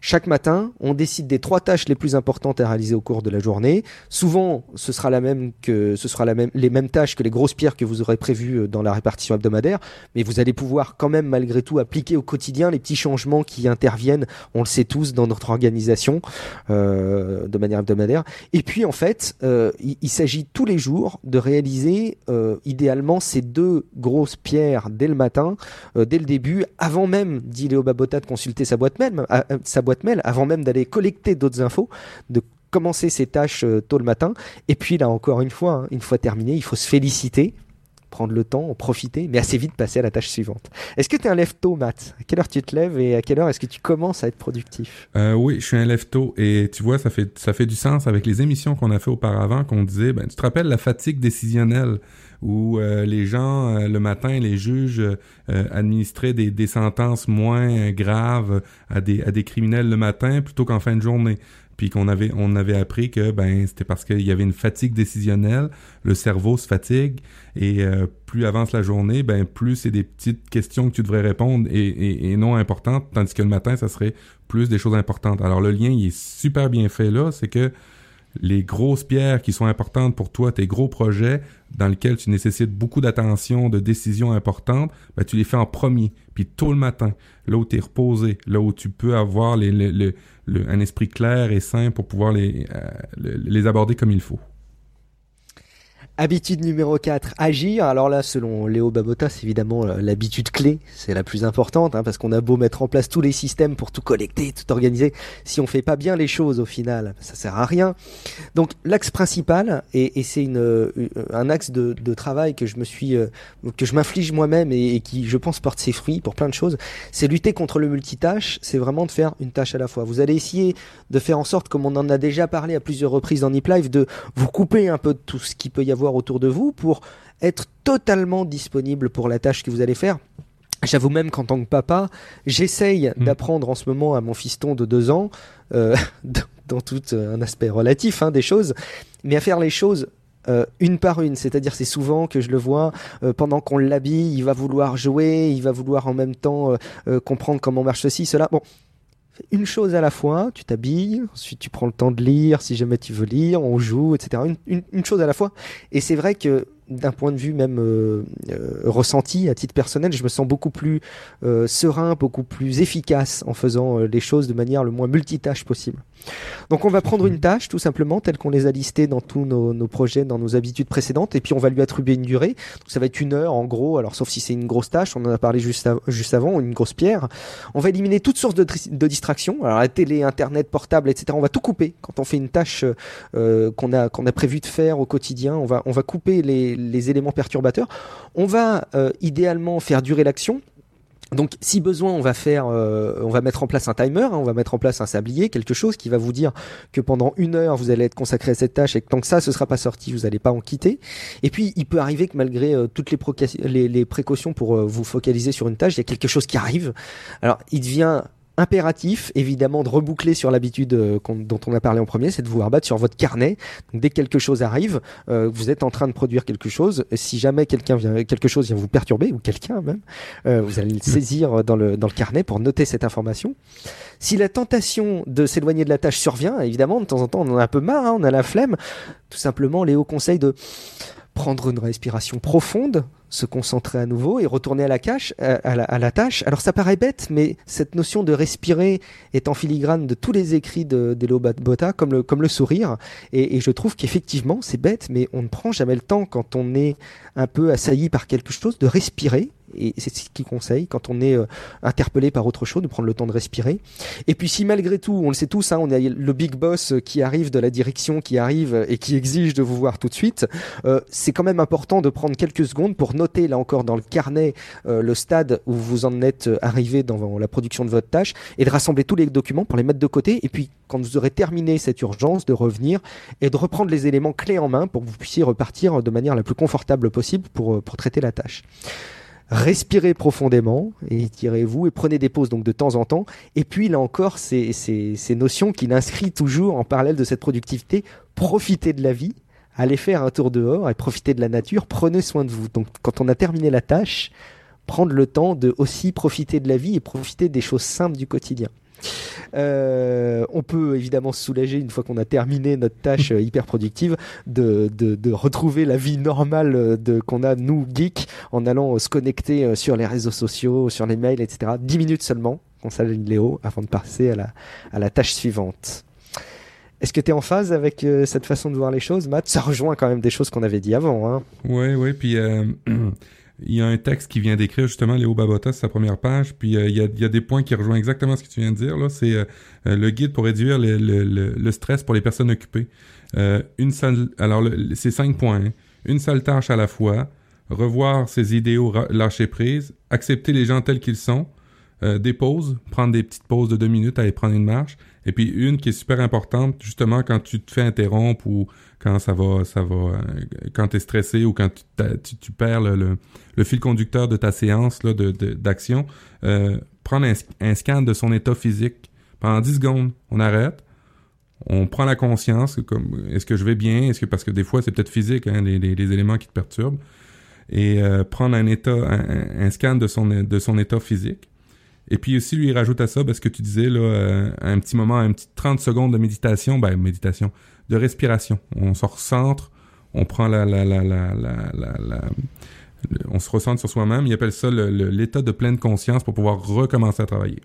Chaque matin, on décide des trois tâches les plus importantes à réaliser au cours de la journée. Souvent, ce sera la même que ce sera la même les mêmes tâches que les grosses pierres que vous aurez prévues euh, dans la répartition hebdomadaire, mais vous allez pouvoir quand même malgré tout appliquer au quotidien les petits changements qui interviennent. On le sait tous dans notre organisation euh, de manière hebdomadaire. Et puis en fait, euh, il, s'agit tous les jours de réaliser euh, idéalement ces deux grosses pierres dès le matin, euh, dès le début, avant même, dit Léo Babota, de consulter sa boîte mail, sa boîte mail, avant même d'aller collecter d'autres infos, de commencer ses tâches euh, tôt le matin. Et puis là encore une fois, hein, une fois terminé, il faut se féliciter, prendre le temps, en profiter, mais assez vite passer à la tâche suivante. Est-ce que tu es un lève tôt, Matt? À quelle heure tu te lèves et à quelle heure est-ce que tu commences à être productif? Euh, oui, je suis un lève-tôt et tu vois, ça fait ça fait du sens avec les émissions qu'on a fait auparavant, qu'on disait, ben tu te rappelles la fatigue décisionnelle où euh, les gens euh, le matin, les juges euh, administraient des, des sentences moins graves à des à des criminels le matin plutôt qu'en fin de journée. Puis qu'on avait on avait appris que ben c'était parce qu'il y avait une fatigue décisionnelle, le cerveau se fatigue et euh, plus avance la journée, ben plus c'est des petites questions que tu devrais répondre et, et, et non importantes, tandis que le matin ça serait plus des choses importantes. Alors le lien, il est super bien fait là, c'est que les grosses pierres qui sont importantes pour toi, tes gros projets dans lesquels tu nécessites beaucoup d'attention, de décisions importantes, ben, tu les fais en premier, puis tôt le matin, là où tu es reposé, là où tu peux avoir les, les- les- le- un esprit clair et sain pour pouvoir les, euh, le- les aborder comme il faut. Habitude numéro 4, agir. Alors là, selon Léo Babota, c'est évidemment euh, l'habitude clé, c'est la plus importante, hein, parce qu'on a beau mettre en place tous les systèmes pour tout collecter, tout organiser, si on fait pas bien les choses au final, ça sert à rien. Donc l'axe principal, et, c'est une, euh, un axe de, de travail que je me suis, euh, que je m'inflige moi-même et, et qui, je pense, porte ses fruits pour plein de choses, c'est lutter contre le multitâche. C'est vraiment de faire une tâche à la fois. Vous allez essayer de faire en sorte, comme on en a déjà parlé à plusieurs reprises dans Nip Live, de vous couper un peu de tout ce qui peut y avoir autour de vous pour être totalement disponible pour la tâche que vous allez faire. J'avoue même qu'en tant que papa, j'essaye Mm. d'apprendre en ce moment à mon fiston de deux ans, euh, dans- tout euh, un aspect relatif hein, des choses, mais à faire les choses euh, une par une. C'est-à-dire, c'est souvent que je le vois euh, pendant qu'on l'habille, il va vouloir jouer, il va vouloir en même temps euh, comprendre comment marche ceci, cela. Bon, une chose à la fois, tu t'habilles, ensuite tu prends le temps de lire si jamais tu veux lire, on joue, etc. Une, une- une chose à la fois. Et c'est vrai que d'un point de vue même euh, euh, ressenti à titre personnel, je me sens beaucoup plus euh, serein, beaucoup plus efficace en faisant les choses de manière le moins multitâche possible. Donc on va prendre une tâche tout simplement telle qu'on les a listées dans tous nos, projets, dans nos habitudes précédentes, et puis on va lui attribuer une durée. Ça va être une heure en gros, alors sauf si c'est une grosse tâche, on en a parlé juste, juste avant, une grosse pierre. On va éliminer toutes sources de, de distraction, alors la télé, internet, portable, etc. On va tout couper quand on fait une tâche qu'on a qu'on a prévu de faire au quotidien. On va on va couper les, les éléments perturbateurs. On va euh, idéalement faire durer l'action. Donc, si besoin, on va faire, euh, on va mettre en place un timer, hein, on va mettre en place un sablier, quelque chose qui va vous dire que pendant une heure, vous allez être consacré à cette tâche et que tant que ça, ce sera pas sorti, vous n'allez pas en quitter. Et puis, il peut arriver que malgré euh, toutes les, précautions pour vous focaliser sur une tâche, il y a quelque chose qui arrive. Alors, il devient impératif, évidemment, de reboucler sur l'habitude euh, dont on a parlé en premier, c'est de vous rabattre sur votre carnet. Dès que quelque chose arrive, euh, vous êtes en train de produire quelque chose. Si jamais quelqu'un vient, quelque chose vient vous perturber, ou quelqu'un même, euh, vous allez le saisir dans le, dans le carnet pour noter cette information. Si la tentation de s'éloigner de la tâche survient, évidemment, de temps en temps, on en a un peu marre, hein, on a la flemme. Tout simplement, Léo conseille de prendre une respiration profonde, se concentrer à nouveau et retourner à la, cache, à, la, tâche. Alors ça paraît bête, mais cette notion de respirer est en filigrane de tous les écrits de d'Elo Bota, comme le, sourire. Et je trouve qu'effectivement, c'est bête, mais on ne prend jamais le temps quand on est un peu assailli par quelque chose de respirer. Et c'est ce qu'il conseille quand on est euh, interpellé par autre chose, de prendre le temps de respirer. Et puis si malgré tout, on le sait tous, hein, on a le big boss qui arrive de la direction, qui arrive et qui exige de vous voir tout de suite, euh, c'est quand même important de prendre quelques secondes pour noter là encore dans le carnet euh, le stade où vous en êtes arrivé dans la production de votre tâche et de rassembler tous les documents pour les mettre de côté. Et puis quand vous aurez terminé cette urgence, de revenir et de reprendre les éléments clés en main pour que vous puissiez repartir de manière la plus confortable possible pour, euh, pour traiter la tâche respirez profondément étirez-vous et prenez des pauses donc de temps en temps. Et puis là encore, ces, ces, ces notions qu'il inscrit toujours en parallèle de cette productivité, profitez de la vie, allez faire un tour dehors et profitez de la nature, prenez soin de vous. Donc quand on a terminé la tâche, prendre le temps de aussi profiter de la vie et profiter des choses simples du quotidien. Euh, on peut évidemment se soulager une fois qu'on a terminé notre tâche euh, hyper productive de, retrouver la vie normale euh, de qu'on a nous geeks en allant se connecter sur les réseaux sociaux, sur les mails, etc. 10 minutes seulement, conseille Léo, avant de passer à la, tâche suivante. Est-ce que tu es en phase avec cette façon de voir les choses, Matt? Ça rejoint quand même des choses qu'on avait dit avant. Hein. Oui, oui, puis il y a un texte qui vient d'écrire justement Léo Babota, sa première page, puis euh, il, y a, des points qui rejoignent exactement ce que tu viens de dire. là. C'est euh, euh, le guide pour réduire le, stress pour les personnes occupées. Une alors c'est cinq points. hein. Une seule tâche à la fois, revoir ses idéaux, lâcher prise, accepter les gens tels qu'ils sont, des pauses, prendre des petites pauses de deux minutes, aller prendre une marche, et puis une qui est super importante, justement quand tu te fais interrompre ou quand ça va, ça va, euh, quand t'es stressé ou quand tu, tu, perds le, fil conducteur de ta séance là, de, de- d'action, euh, prendre un, scan de son état physique. Pendant 10 secondes, on arrête, on prend la conscience, comme est-ce que je vais bien, est-ce que parce que des fois c'est peut-être physique, hein, les, éléments qui te perturbent, et euh, prendre un état, un, scan de son état physique. Et puis aussi, lui, il rajoute à ça, parce que tu disais, là, euh, un petit moment, un petit 30 secondes de méditation, ben, méditation, de respiration. On se recentre, on prend la, on se recentre sur soi-même. Il appelle ça l'état de pleine conscience pour pouvoir recommencer à travailler.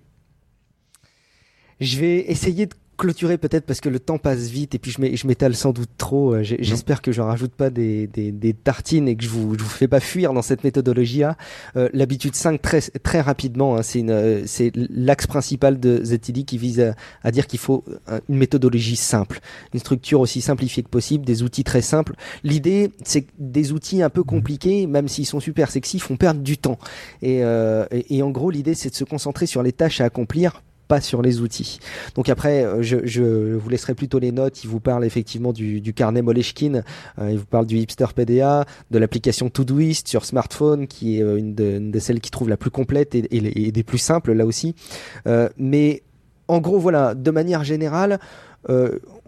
Je vais essayer de clôturer peut-être parce que le temps passe vite et puis je m'é- je m'étale sans doute trop. Euh, J'espère que j'en rajoute pas des, des, des tartines et que je vous, je vous fais pas fuir dans cette méthodologie-là. Euh, L'habitude 5 très, très rapidement, hein, c'est euh, c'est l'axe principal de ZTD qui vise à, à dire qu'il faut une méthodologie simple, une structure aussi simplifiée que possible, des outils très simples. L'idée, c'est que des outils un peu compliqués, même s'ils sont super sexy, font perdre du temps. Et, euh, et, et en gros, l'idée, c'est de se concentrer sur les tâches à accomplir pas sur les outils. Donc après, euh, je, vous laisserai plutôt les notes. Il vous parle effectivement du, carnet Moleskine, euh, il vous parle du hipster PDA, de l'application Todoist sur smartphone, qui est euh, une de, celles qui trouve la plus complète et, des plus simples là aussi. Mais en gros, voilà, de manière générale,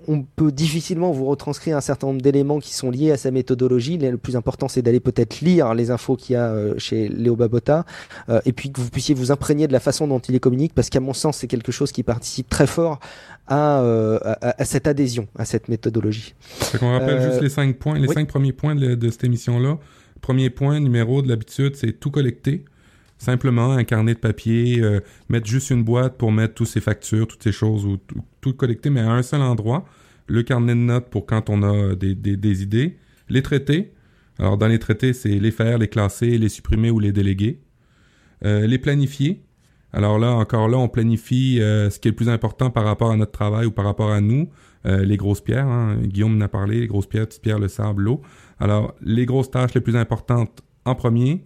on peut difficilement vous retranscrire un certain nombre d'éléments qui sont liés à sa méthodologie. Le plus important, c'est d'aller peut-être lire les infos qu'il y a euh, chez Léo Babota, euh, et puis que vous puissiez vous imprégner de la façon dont il les communique, parce qu'à mon sens, c'est quelque chose qui participe très fort à, euh, à, à cette adhésion, à cette méthodologie. Fait qu'on rappelle juste les cinq points, les oui. cinq premiers points de, de cette émission-là. Premier point, numéro de l'habitude, c'est tout collecter. Simplement, un carnet de papier, euh, mettre juste une boîte pour mettre toutes ces factures, toutes ces choses, ou tout collecter, mais à un seul endroit. Le carnet de notes pour quand on a des, des, des idées. Les traités. Alors, dans les traités, c'est les faire, les classer, les supprimer ou les déléguer. Euh, les planifier. Alors là, encore là, on planifie euh, ce qui est le plus important par rapport à notre travail ou par rapport à nous. Euh, les grosses pierres, hein. Guillaume en a parlé, les grosses pierres, petites pierres, le sable, l'eau. Alors, les grosses tâches les plus importantes en premier,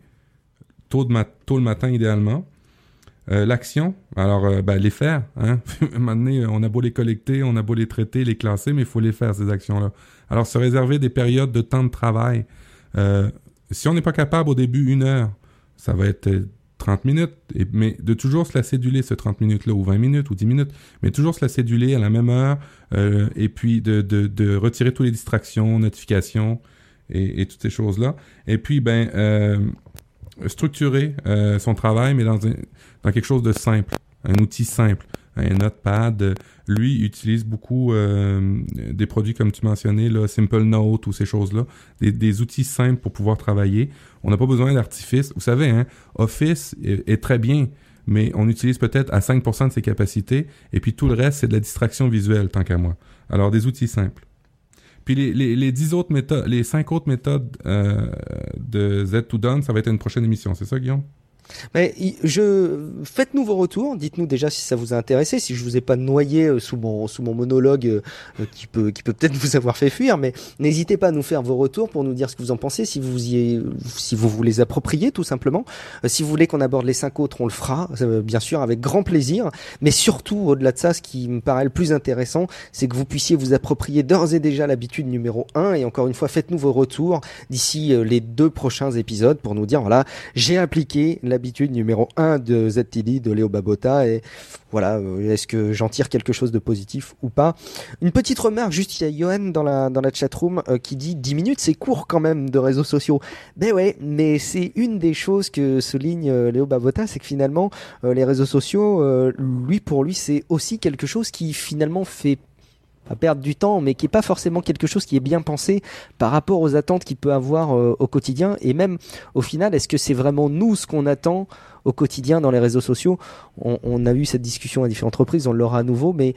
tôt le matin idéalement. Euh, L'action, alors euh, ben, les faire. Hein? moment donné, on a beau les collecter, on a beau les traiter, les classer, mais il faut les faire, ces actions-là. Alors, se réserver des périodes de temps de travail. Euh, si on n'est pas capable au début, une heure, ça va être euh, 30 minutes, mais de toujours se la céduler, ce 30 minutes-là, ou 20 minutes, ou 10 minutes, mais toujours se la céduler à la même heure, euh, et puis de, de, de retirer toutes les distractions, notifications, et, et toutes ces choses-là. Et puis, ben, euh, structurer euh, son travail, mais dans, dans quelque chose de simple, un outil simple, un notepad. Lui utilise beaucoup euh, des produits comme tu mentionnais, là, Simple Note ou ces choses-là, des, des outils simples pour pouvoir travailler. On n'a pas besoin d'artifice. Vous savez, hein, Office est, est très bien, mais on utilise peut-être à 5% de ses capacités, et puis tout le reste, c'est de la distraction visuelle, tant qu'à moi. Alors, des outils simples. Puis les, les, les 10 autres méthodes, les 5 autres méthodes euh, de Z to Done, ça va être une prochaine émission, c'est ça, Guillaume? Mais je faites-nous vos retours. Dites-nous déjà si ça vous a intéressé, si je vous ai pas noyé euh, sous mon sous mon monologue euh, euh, qui peut qui peut peut-être vous avoir fait fuir. Mais n'hésitez pas à nous faire vos retours pour nous dire ce que vous en pensez, si vous y si vous vous les appropriez tout simplement. Si vous voulez qu'on aborde les cinq autres, on le fera, bien sûr avec grand plaisir. Mais surtout au-delà de ça, ce qui me paraît le plus intéressant, c'est que vous puissiez vous approprier d'ores et déjà l'habitude numéro 1 Et encore une fois, faites-nous vos retours d'ici les deux prochains épisodes pour nous dire voilà j'ai appliqué l'habitude numéro 1 de ZTD de Léo Babota et voilà, euh, est-ce que j'en tire quelque chose de positif ou pas? Une petite remarque, juste il y a Johan dans la, dans la chatroom euh, qui dit 10 minutes c'est court quand même de réseaux sociaux. Ben ouais, mais c'est une des choses que souligne euh, Léo Babota, c'est que finalement euh, les réseaux sociaux, lui pour lui c'est aussi quelque chose qui finalement fait pas perdre du temps, mais qui est pas forcément quelque chose qui est bien pensé par rapport aux attentes qu'il peut avoir euh, au quotidien. Et même au final, est-ce que c'est vraiment nous ce qu'on attend au quotidien dans les réseaux sociaux? On, a eu cette discussion à différentes reprises, on l'aura à nouveau, mais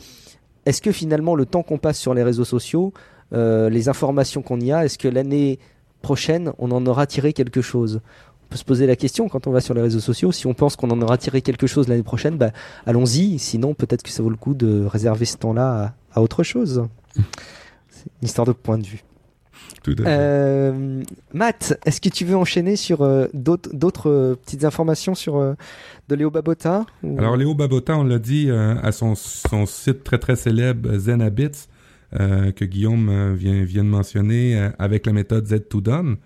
est-ce que finalement le temps qu'on passe sur les réseaux sociaux, euh, les informations qu'on y a, est-ce que l'année prochaine on en aura tiré quelque chose? Peut se poser la question quand on va sur les réseaux sociaux, si on pense qu'on en aura tiré quelque chose l'année prochaine, bah, allons-y, sinon peut-être que ça vaut le coup de réserver ce temps-là à, à autre chose. C'est une histoire de point de vue. Tout à. Euh, Matt, est-ce que tu veux enchaîner sur euh, d'autres euh, petites informations sur euh, de Léo Babota ou- Alors, Léo Babota, on l'a dit à son, son site très très célèbre Zen Habits, que Guillaume vient, vient de mentionner avec la méthode Z to Done.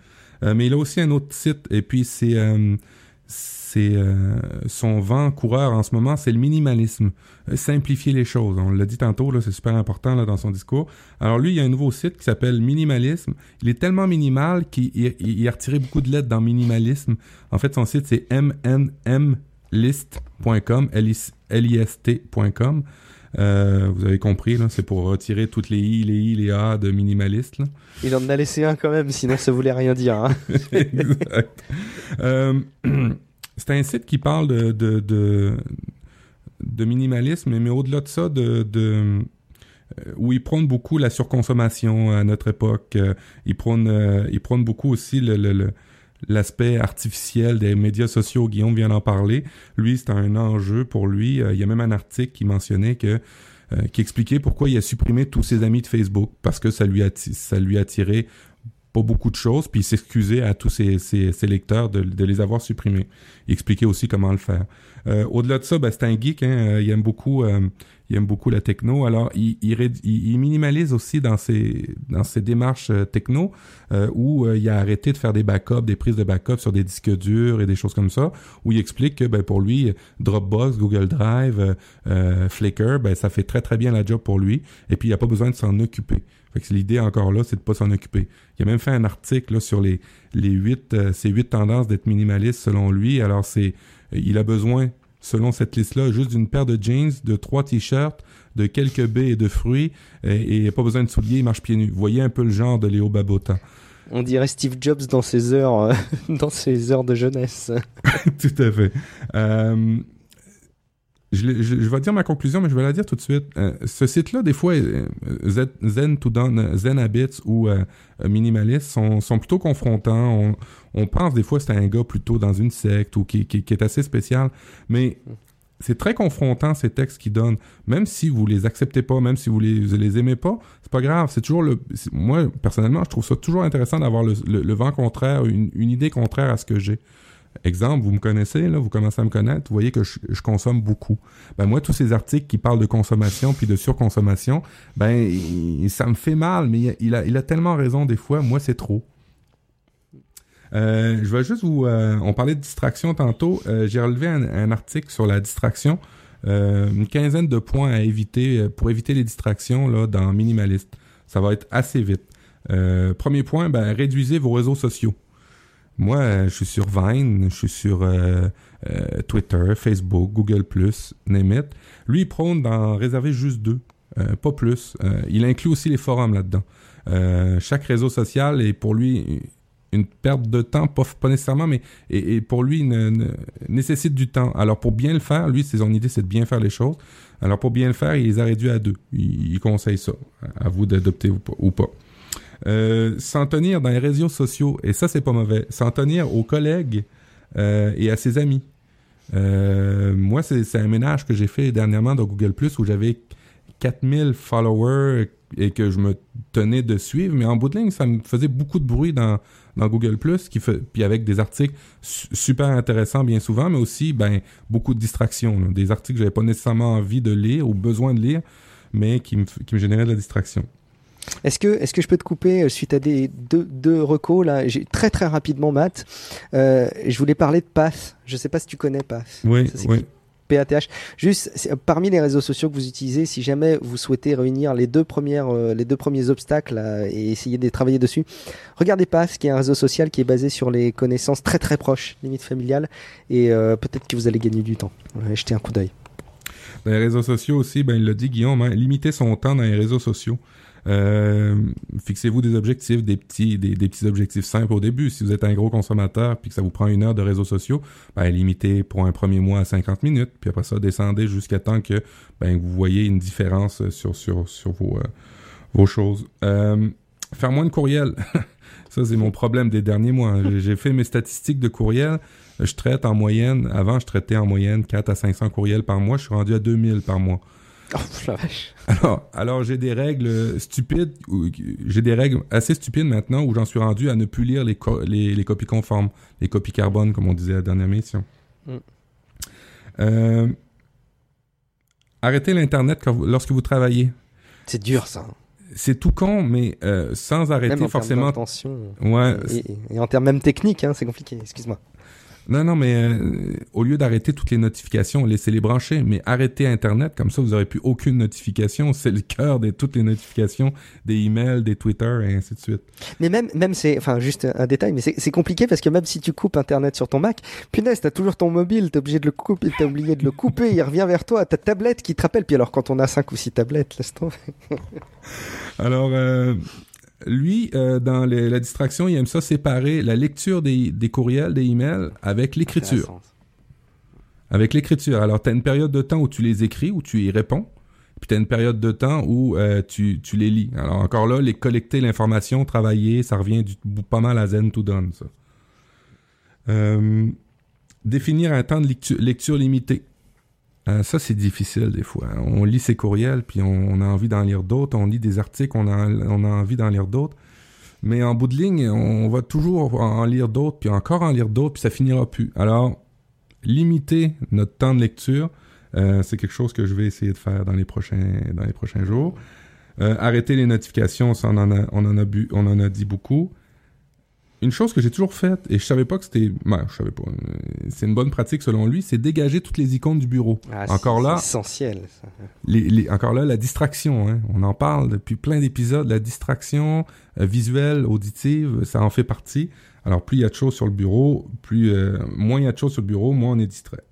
Euh, mais il a aussi un autre site, et puis c'est euh, c'est euh, son vent coureur en ce moment, c'est le minimalisme. Euh, simplifier les choses. On l'a dit tantôt, c'est super important là, dans son discours. Alors lui, il y a un nouveau site qui s'appelle Minimalisme. Il est tellement minimal qu'il il- il a retiré beaucoup de lettres dans minimalisme. En fait, son site, c'est mnmlist.com, L-I-S-T.com. Euh, vous avez compris, là, c'est pour retirer toutes les i, les i, les a de minimaliste. Là. Il en a laissé un quand même, sinon ça voulait rien dire. hein. exact. Euh, c'est un site qui parle de, de, de, de minimalisme, mais au-delà de ça, de, de euh, où ils prônent beaucoup la surconsommation à notre époque. Ils prônent, ils prônent beaucoup aussi le, le, le- l'aspect artificiel des médias sociaux. Guillaume vient d'en parler. Lui, c'est un enjeu pour lui. Euh, il y a même un article qui mentionnait que euh, qui expliquait pourquoi il a supprimé tous ses amis de Facebook parce que ça lui a ça lui a tiré pas beaucoup de choses, puis il s'excusait à tous ses, ses, lecteurs de, les avoir supprimés. Il expliquait aussi comment le faire. Euh, Au-delà de ça, ben, c'est un geek, hein, euh, il aime beaucoup, euh, il aime beaucoup la techno. Alors, il, minimalise aussi dans ses dans ses démarches techno, euh, où il a arrêté de faire des backups, des prises de backup sur des disques durs et des choses comme ça, où il explique que ben, pour lui, Dropbox, Google Drive, Flickr, ben, ça fait très très bien la job pour lui, et puis il a pas besoin de s'en occuper. Fait que l'idée encore là, c'est de pas s'en occuper. Il a même fait un article là, sur les les huit euh, ces huit tendances d'être minimaliste selon lui. Alors c'est il a besoin selon cette liste-là juste d'une paire de jeans, de trois t-shirts, de quelques baies et de fruits et, et pas besoin de souliers, il marche pieds nus. Vous voyez un peu le genre de Léo Babota. On dirait Steve Jobs dans ses heures, euh, dans ses heures de jeunesse. Tout à fait. Euh, je, je, je, vais dire ma conclusion, mais je vais la dire tout de suite. Euh, ce site-là, des fois, euh, Zen to Done, Zen Habits ou euh, Minimalist sont, sont plutôt confrontants. On, on pense des fois que c'est un gars plutôt dans une secte ou qui, qui, qui est assez spécial, mais c'est très confrontant ces textes qu'ils donnent. Même si vous les acceptez pas, même si vous les, les aimez pas, c'est pas grave. C'est toujours le. Moi, personnellement, je trouve ça toujours intéressant d'avoir le, le, le, vent contraire, une, une idée contraire à ce que j'ai. Exemple, vous me connaissez, vous commencez à me connaître, vous voyez que je, consomme beaucoup. Ben moi, tous ces articles qui parlent de consommation puis de surconsommation, ben ça me fait mal, mais il a, tellement raison des fois. Moi, c'est trop. Euh, je vais juste vous... Euh, on parlait de distraction tantôt. Euh, J'ai relevé un, article sur la distraction. Une quinzaine de points à éviter pour éviter les distractions dans Minimaliste. Ça va être assez vite. premier point, ben, réduisez vos réseaux sociaux. Moi, je suis sur Vine, je suis sur euh, euh, Twitter, Facebook, Google+, name it. Lui, il prône d'en réserver juste deux, euh, pas plus. il inclut aussi les forums là-dedans. chaque réseau social est pour lui une perte de temps, pas, nécessairement, mais et, pour lui ne, ne, nécessite du temps. Alors pour bien le faire, lui, son idée, c'est de bien faire les choses. Alors pour bien le faire, il les a réduits à deux. Il, il conseille ça. À vous d'adopter. Ou pas. Euh, s'en tenir dans les réseaux sociaux, et ça c'est pas mauvais, s'en tenir aux collègues euh, et à ses amis. Euh, moi, c'est un ménage que j'ai fait dernièrement dans Google où j'avais 4000 followers et que je me tenais de suivre, mais en bout de ligne, ça me faisait beaucoup de bruit dans, dans Google qui puis avec des articles su super intéressants bien souvent, mais aussi ben beaucoup de distractions, des articles que j'avais pas nécessairement envie de lire ou besoin de lire, mais qui me, qui me généraient de la distraction. Est-ce que, est-ce que je peux te couper suite à des deux, deux recos là? J'ai très très rapidement, Matt. Euh, je voulais parler de PATH. Je sais pas si tu connais PATH. Oui, Ça, oui. PATH. Juste parmi les réseaux sociaux que vous utilisez, si jamais vous souhaitez réunir les deux premières, euh, les deux premiers obstacles et essayer de travailler dessus, regardez PATH, qui est un réseau social qui est basé sur les connaissances très très proches, limite familiale, et euh, peut-être que vous allez gagner du temps. Ouais, jetez un coup d'œil. Dans les réseaux sociaux aussi, ben il l'a dit Guillaume, hein, limiter son temps dans les réseaux sociaux. Euh, fixez-vous des objectifs, des petits, des, petits objectifs simples au début. Si vous êtes un gros consommateur puis que ça vous prend une heure de réseaux sociaux, ben, limitez pour un premier mois à 50 minutes, puis après ça, descendez jusqu'à temps que ben, vous voyez une différence sur, euh, vos choses. Euh, faire moins de courriels. ça, c'est mon problème des derniers mois. J'ai fait mes statistiques de courriels. Je traite en moyenne, avant, je traitais en moyenne 4 à 500 courriels par mois. Je suis rendu à 2000 par mois. Oh, la vache. Alors, alors j'ai des règles stupides, j'ai des règles assez stupides maintenant où j'en suis rendu à ne plus lire les, co les, les, copies conformes, les copies carbone, comme on disait à la dernière mission. Mm. Euh, arrêtez l'Internet lorsque vous travaillez. C'est dur, ça. C'est tout con, mais euh, sans arrêter même en forcément. Ouais. Et, et, et, en termes même techniques, hein, c'est compliqué. Excuse-moi. Non, non, mais euh, au lieu d'arrêter toutes les notifications, laissez-les brancher, mais arrêtez Internet, comme ça vous n'aurez plus aucune notification. C'est le cœur de toutes les notifications, des emails, des Twitter et ainsi de suite. Mais même, même c'est, enfin, juste un détail, mais c'est compliqué parce que même si tu coupes Internet sur ton Mac, punaise, t'as toujours ton mobile, t'es obligé de le couper, t'as oublié de le couper, il revient vers toi, ta tablette qui te rappelle. Puis alors, quand on a cinq ou six tablettes, laisse tomber. alors, euh, lui, euh, dans les, la distraction, il aime ça séparer la lecture des, des courriels, des emails, avec l'écriture. Avec l'écriture. Alors, tu as une période de temps où tu les écris, où tu y réponds, puis tu as une période de temps où euh, tu, tu les lis. Alors, encore là, les collecter l'information, travailler, ça revient du, pas mal à Zen to Done, ça. Euh, définir un temps de lecture, lecture limité. Euh, ça, c'est difficile des fois. On lit ses courriels, puis on, a envie d'en lire d'autres. On lit des articles, on a, on a envie d'en lire d'autres. Mais en bout de ligne, on va toujours en lire d'autres, puis encore en lire d'autres, puis ça finira plus. Alors, limiter notre temps de lecture, euh, c'est quelque chose que je vais essayer de faire dans les prochains, dans les prochains jours. Euh, arrêter les notifications, on en a, on en a, bu, on en a dit beaucoup une chose que j'ai toujours faite, et je savais pas que c'était... Ben, je savais pas. euh, C'est une bonne pratique selon lui, c'est dégager toutes les icônes du bureau. Ah, encore c'est- là, essentiel. ça. les, les- encore là, la distraction. Hein. On en parle depuis plein d'épisodes. La distraction euh, visuelle, auditive, ça en fait partie. Alors, plus il y a de choses sur le bureau, plus euh, moins il y a de choses sur le bureau, moins on est distrait.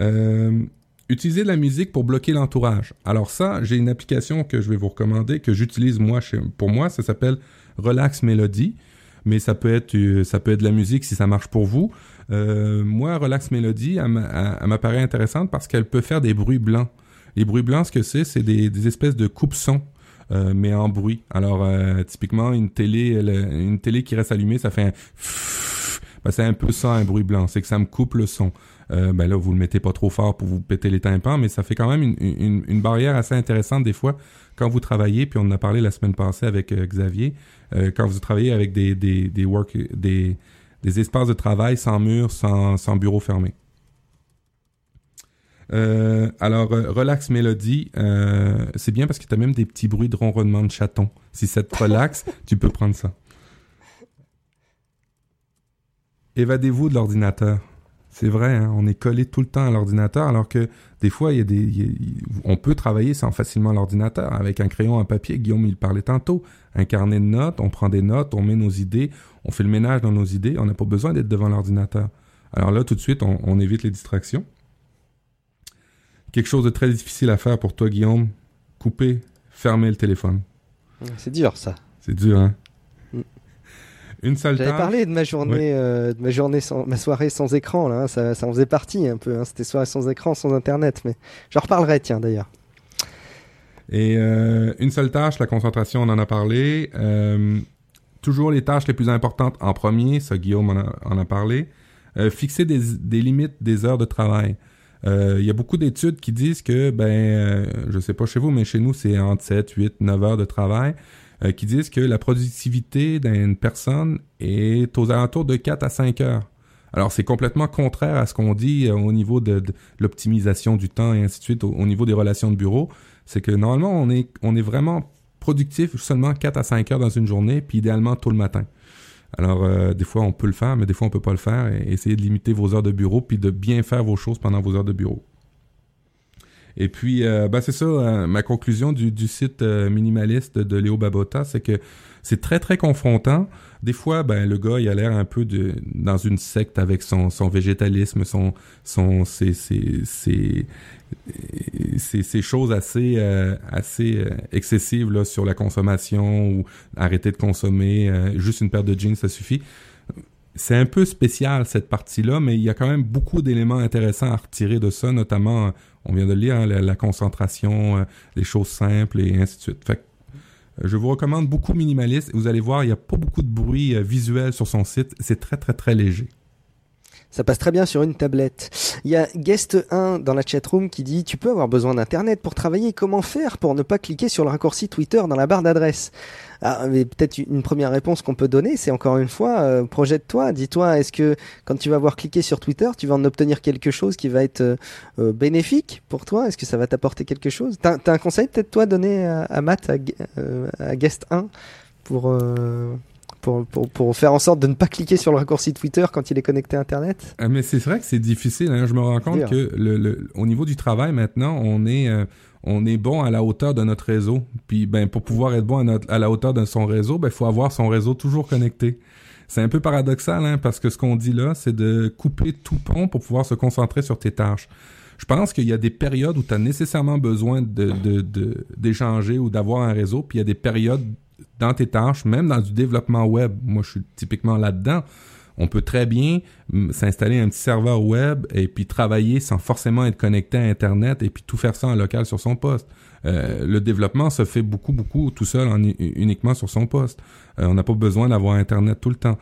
Euh, utiliser de la musique pour bloquer l'entourage. Alors ça, j'ai une application que je vais vous recommander, que j'utilise moi chez, pour moi. Ça s'appelle Relax Melody. Mais ça peut être euh, ça peut être de la musique si ça marche pour vous. Euh, moi, Relax Melody, elle m'a- elle- elle m'apparaît intéressante parce qu'elle peut faire des bruits blancs. Les bruits blancs, ce que c'est, c'est des, espèces de coupe-sons, euh, mais en bruit. Alors, euh, typiquement, une télé, une télé qui reste allumée, ça fait un ben, c'est un peu ça, un bruit blanc. C'est que ça me coupe le son. Euh, ben là, vous le mettez pas trop fort pour vous péter les tympans, mais ça fait quand même une, une, une barrière assez intéressante des fois quand vous travaillez, puis on en a parlé la semaine passée avec euh, Xavier, euh, quand vous travaillez avec des, des, des, work, des, des espaces de travail sans mur, sans, sans bureau fermé. Euh, alors, euh, Relax Mélodie, euh, c'est bien parce que tu as même des petits bruits de ronronnement de chaton. Si ça te relaxe, tu peux prendre ça. Évadez-vous de l'ordinateur. C'est vrai, hein, on est collé tout le temps à l'ordinateur, alors que des fois, il y a des, y a- on peut travailler sans facilement l'ordinateur, avec un crayon, un papier. Guillaume, il parlait tantôt. Un carnet de notes, on prend des notes, on met nos idées, on fait le ménage dans nos idées. On n'a pas besoin d'être devant l'ordinateur. Alors là, tout de suite, on, on évite les distractions. Quelque chose de très difficile à faire pour toi, Guillaume. Couper, fermer le téléphone. C'est dur ça. C'est dur, hein? Une seule J'avais parlé de ma journée, euh, de ma journée sans, ma soirée sans écran là. hein, ça, ça en faisait partie un peu. hein, C'était soirée sans écran, sans internet, mais j'en reparlerai tiens d'ailleurs. Et euh, une seule tâche, la concentration, on en a parlé. Euh, toujours les tâches les plus importantes en premier, ça Guillaume en a, en a parlé. Fixer des, des limites des heures de travail. Il y a beaucoup d'études qui disent que, ben, je sais pas chez vous, mais chez nous, c'est entre 7, 8, 9 heures de travail, euh, qui disent que la productivité d'une personne est aux alentours de 4 à 5 heures. Alors, c'est complètement contraire à ce qu'on dit euh, au niveau de, l'optimisation du temps et ainsi de suite, au, au niveau des relations de bureau. C'est que normalement, on est, on est vraiment productif seulement 4 à 5 heures dans une journée, puis idéalement tôt le matin. Alors, euh, des fois, on peut le faire, mais des fois, on peut pas le faire. Et essayez de limiter vos heures de bureau, puis de bien faire vos choses pendant vos heures de bureau. Et puis, euh, ben, c'est ça, euh, ma conclusion du, du site euh, minimaliste de Léo Babota, c'est que c'est très, très confrontant. Des fois, ben, le gars, il a l'air un peu de, dans une secte avec son, son végétalisme, son, son, ses, ses, ses, choses assez euh, assez euh, excessives là, sur la consommation ou arrêter de consommer juste une paire de jeans ça suffit c'est un peu spécial cette partie-là, mais il y a quand même beaucoup d'éléments intéressants à retirer de ça, notamment, on vient de le lire, hein, la, concentration, euh, les choses simples et ainsi de suite. Fait euh, je vous recommande beaucoup minimaliste. Vous allez voir, il n'y a pas beaucoup de bruit euh, visuel sur son site. C'est très, très, très léger. Ça passe très bien sur une tablette. Il y a Guest 1 dans la chatroom qui dit Tu peux avoir besoin d'internet pour travailler. Comment faire pour ne pas cliquer sur le raccourci Twitter dans la barre d'adresse? Ah, mais Peut-être une première réponse qu'on peut donner, c'est encore une fois euh, projette-toi. Dis-toi, est-ce que quand tu vas avoir cliqué sur Twitter, tu vas en obtenir quelque chose qui va être euh, euh, bénéfique pour toi? Est-ce que ça va t'apporter quelque chose? T'as as un conseil peut-être toi donné à, à Matt, à, euh, à Guest 1 pour. euh, pour, pour, pour faire en sorte de ne pas cliquer sur le raccourci Twitter quand il est connecté à Internet? Ah, mais c'est vrai que c'est difficile. Hein. Je me rends compte que le, le- au niveau du travail maintenant, on est euh, on est bon à la hauteur de notre réseau. Puis ben pour pouvoir être bon à, la hauteur de son réseau, ben il faut avoir son réseau toujours connecté. C'est un peu paradoxal, hein, parce que ce qu'on dit là, c'est de couper tout pont pour pouvoir se concentrer sur tes tâches. Je pense qu'il y a des périodes où tu as nécessairement besoin de, de, de- d'échanger ou d'avoir un réseau, puis il y a des périodes dans tes tâches, même dans du développement web. Moi, je suis typiquement là-dedans. On peut très bien s'installer un petit serveur web et puis travailler sans forcément être connecté à Internet et puis tout faire ça en local sur son poste. Euh, le développement se fait beaucoup, beaucoup tout seul en, uniquement sur son poste. Euh, on n'a pas besoin d'avoir Internet tout le temps.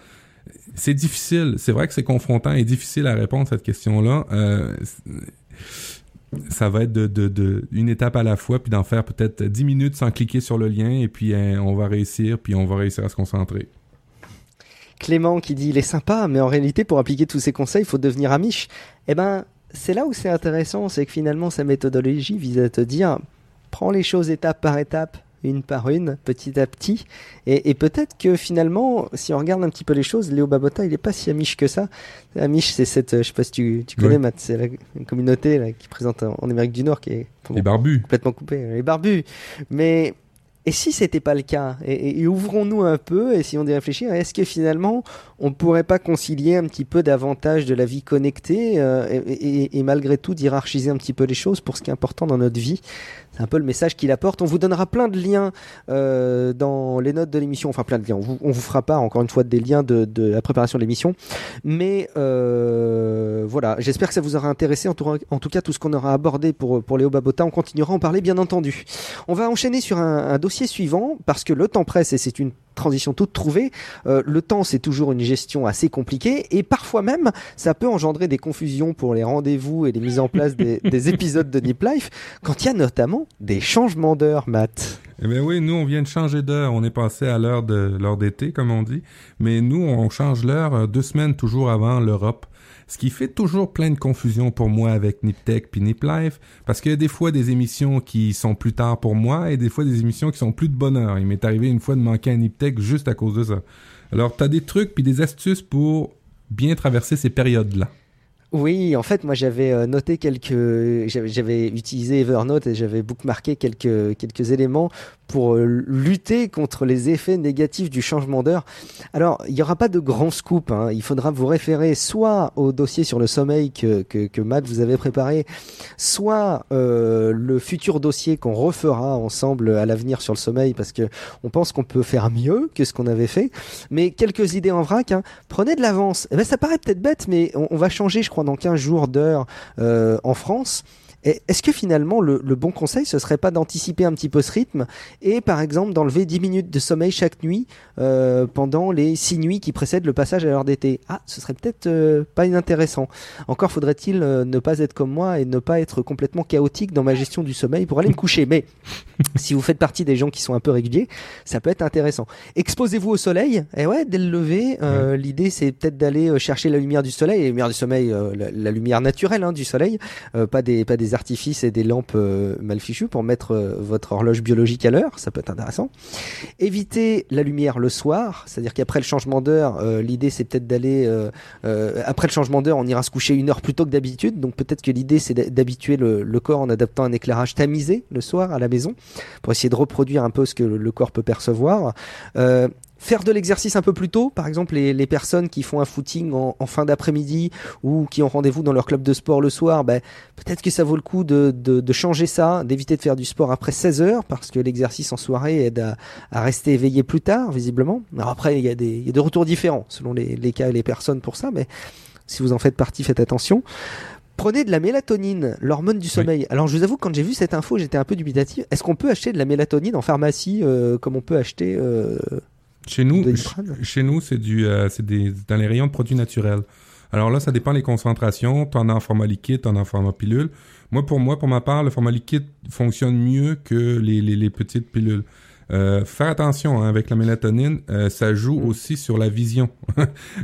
C'est difficile. C'est vrai que c'est confrontant et difficile à répondre à cette question-là. Euh, ça va être une étape à la fois, puis d'en faire peut-être 10 minutes sans cliquer sur le lien, et puis hein, on va réussir, puis on va réussir à se concentrer. Clément qui dit il est sympa, mais en réalité, pour appliquer tous ces conseils, il faut devenir amiche. Eh ben, c'est là où c'est intéressant, c'est que finalement, sa méthodologie vise à te dire prends les choses étape par étape, une par une, petit à petit. Et, et peut-être que finalement, si on regarde un petit peu les choses, Léo Babota, il est pas si amiche que ça. Amiche, c'est cette, euh, je sais pas si tu, tu connais. Matt, c'est la une communauté là, qui présente en en Amérique du Nord qui est Les barbus. complètement coupé, les barbus. Mais et si c'était pas le cas Et, ouvrons-nous un peu, essayons d'y réfléchir. Est-ce que finalement, on pourrait pas concilier un petit peu davantage de la vie connectée euh, et, et- malgré tout d'hierarchiser un petit peu les choses pour ce qui est important dans notre vie un peu le message qu'il apporte. On vous donnera plein de liens euh, dans les notes de l'émission, enfin plein de liens. On vous, vous fera pas encore une fois des liens de, la préparation de l'émission, mais euh, voilà. J'espère que ça vous aura intéressé. En tout, cas, tout ce qu'on aura abordé pour pour Léo Babota, on continuera à en parler bien entendu. On va enchaîner sur un dossier suivant parce que le temps presse et c'est une transition toute trouvée. Euh, le temps, c'est toujours une gestion assez compliquée et parfois même, ça peut engendrer des confusions pour les rendez-vous et les mises en place des, des épisodes de Nip Life quand il y a notamment des changements d'heure, Matt. Eh bien oui, nous, on vient de changer d'heure. On est passé à l'heure de l'heure d'été, comme on dit. Mais nous, on change l'heure euh, deux semaines toujours avant l'Europe. Ce qui fait toujours plein de confusion pour moi avec NipTech puis NipLife, parce qu'il y a des fois des émissions qui sont plus tard pour moi et des fois des émissions qui sont plus de bonne heure. Il m'est arrivé une fois de manquer un NipTech juste à cause de ça. Alors, t'as des trucs puis des astuces pour bien traverser ces périodes-là. Oui, en fait, moi j'avais euh, noté quelques, j'avais- utilisé Evernote et j'avais bookmarké quelques quelques éléments pour euh, lutter contre les effets négatifs du changement d'heure. Alors, il n'y aura pas de grand scoop. hein. Il faudra vous référer soit au dossier sur le sommeil que que, que Matt vous avait préparé, soit euh, le futur dossier qu'on refera ensemble à l'avenir sur le sommeil, parce que on pense qu'on peut faire mieux que ce qu'on avait fait. Mais quelques idées en vrac. Hein. Prenez de l'avance. Eh ben, ça paraît peut-être bête, mais on va changer, je crois, dans 15 jours d'heure euh, en France. Est-ce que finalement le, le bon conseil ce serait pas d'anticiper un petit peu ce rythme et par exemple d'enlever 10 minutes de sommeil chaque nuit euh, pendant les 6 nuits qui précèdent le passage à l'heure d'été? Ah, ce serait peut-être euh, pas inintéressant. Encore faudrait-il euh, ne pas être comme moi et ne pas être complètement chaotique dans ma gestion du sommeil pour aller me coucher. Mais si vous faites partie des gens qui sont un peu réguliers, ça peut être intéressant. Exposez-vous au soleil. Et ouais, dès le lever, l'idée c'est peut-être d'aller chercher la lumière du soleil. La lumière du sommeil, la, la lumière naturelle hein, du soleil, pas des pas des artifices et des lampes euh, mal fichues pour mettre euh, votre horloge biologique à l'heure. Ça peut être intéressant. Évitez la lumière le soir, c'est-à-dire qu'après le changement d'heure, euh, l'idée c'est peut-être d'aller après le changement d'heure, on ira se coucher une heure plus tôt que d'habitude. Donc peut-être que l'idée c'est d'habituer le, corps en adaptant un éclairage tamisé le soir à la maison pour essayer de reproduire un peu ce que le, corps peut percevoir. Faire de l'exercice un peu plus tôt, par exemple les, les personnes qui font un footing en, en fin d'après-midi ou qui ont rendez-vous dans leur club de sport le soir, ben, peut-être que ça vaut le coup de, de, de changer ça, d'éviter de faire du sport après 16 heures parce que l'exercice en soirée aide à, à rester éveillé plus tard, visiblement. Alors après, il y a des, il y a des retours différents selon les, les cas et les personnes pour ça, mais si vous en faites partie, faites attention. Prenez de la mélatonine, l'hormone du sommeil. Alors je vous avoue, quand j'ai vu cette info, j'étais un peu dubitatif. Est-ce qu'on peut acheter de la mélatonine en pharmacie euh, comme on peut acheter euh, Chez nous, chez nous, c'est du, euh, c'est des dans les rayons de produits naturels. Alors là, ça dépend des concentrations. T'en as en format liquide, t'en as en format pilule. Moi, pour moi, pour ma part, le format liquide fonctionne mieux que les, les, les petites pilules. Euh, faire attention hein, avec la mélatonine, euh, ça joue Mm. aussi sur la vision.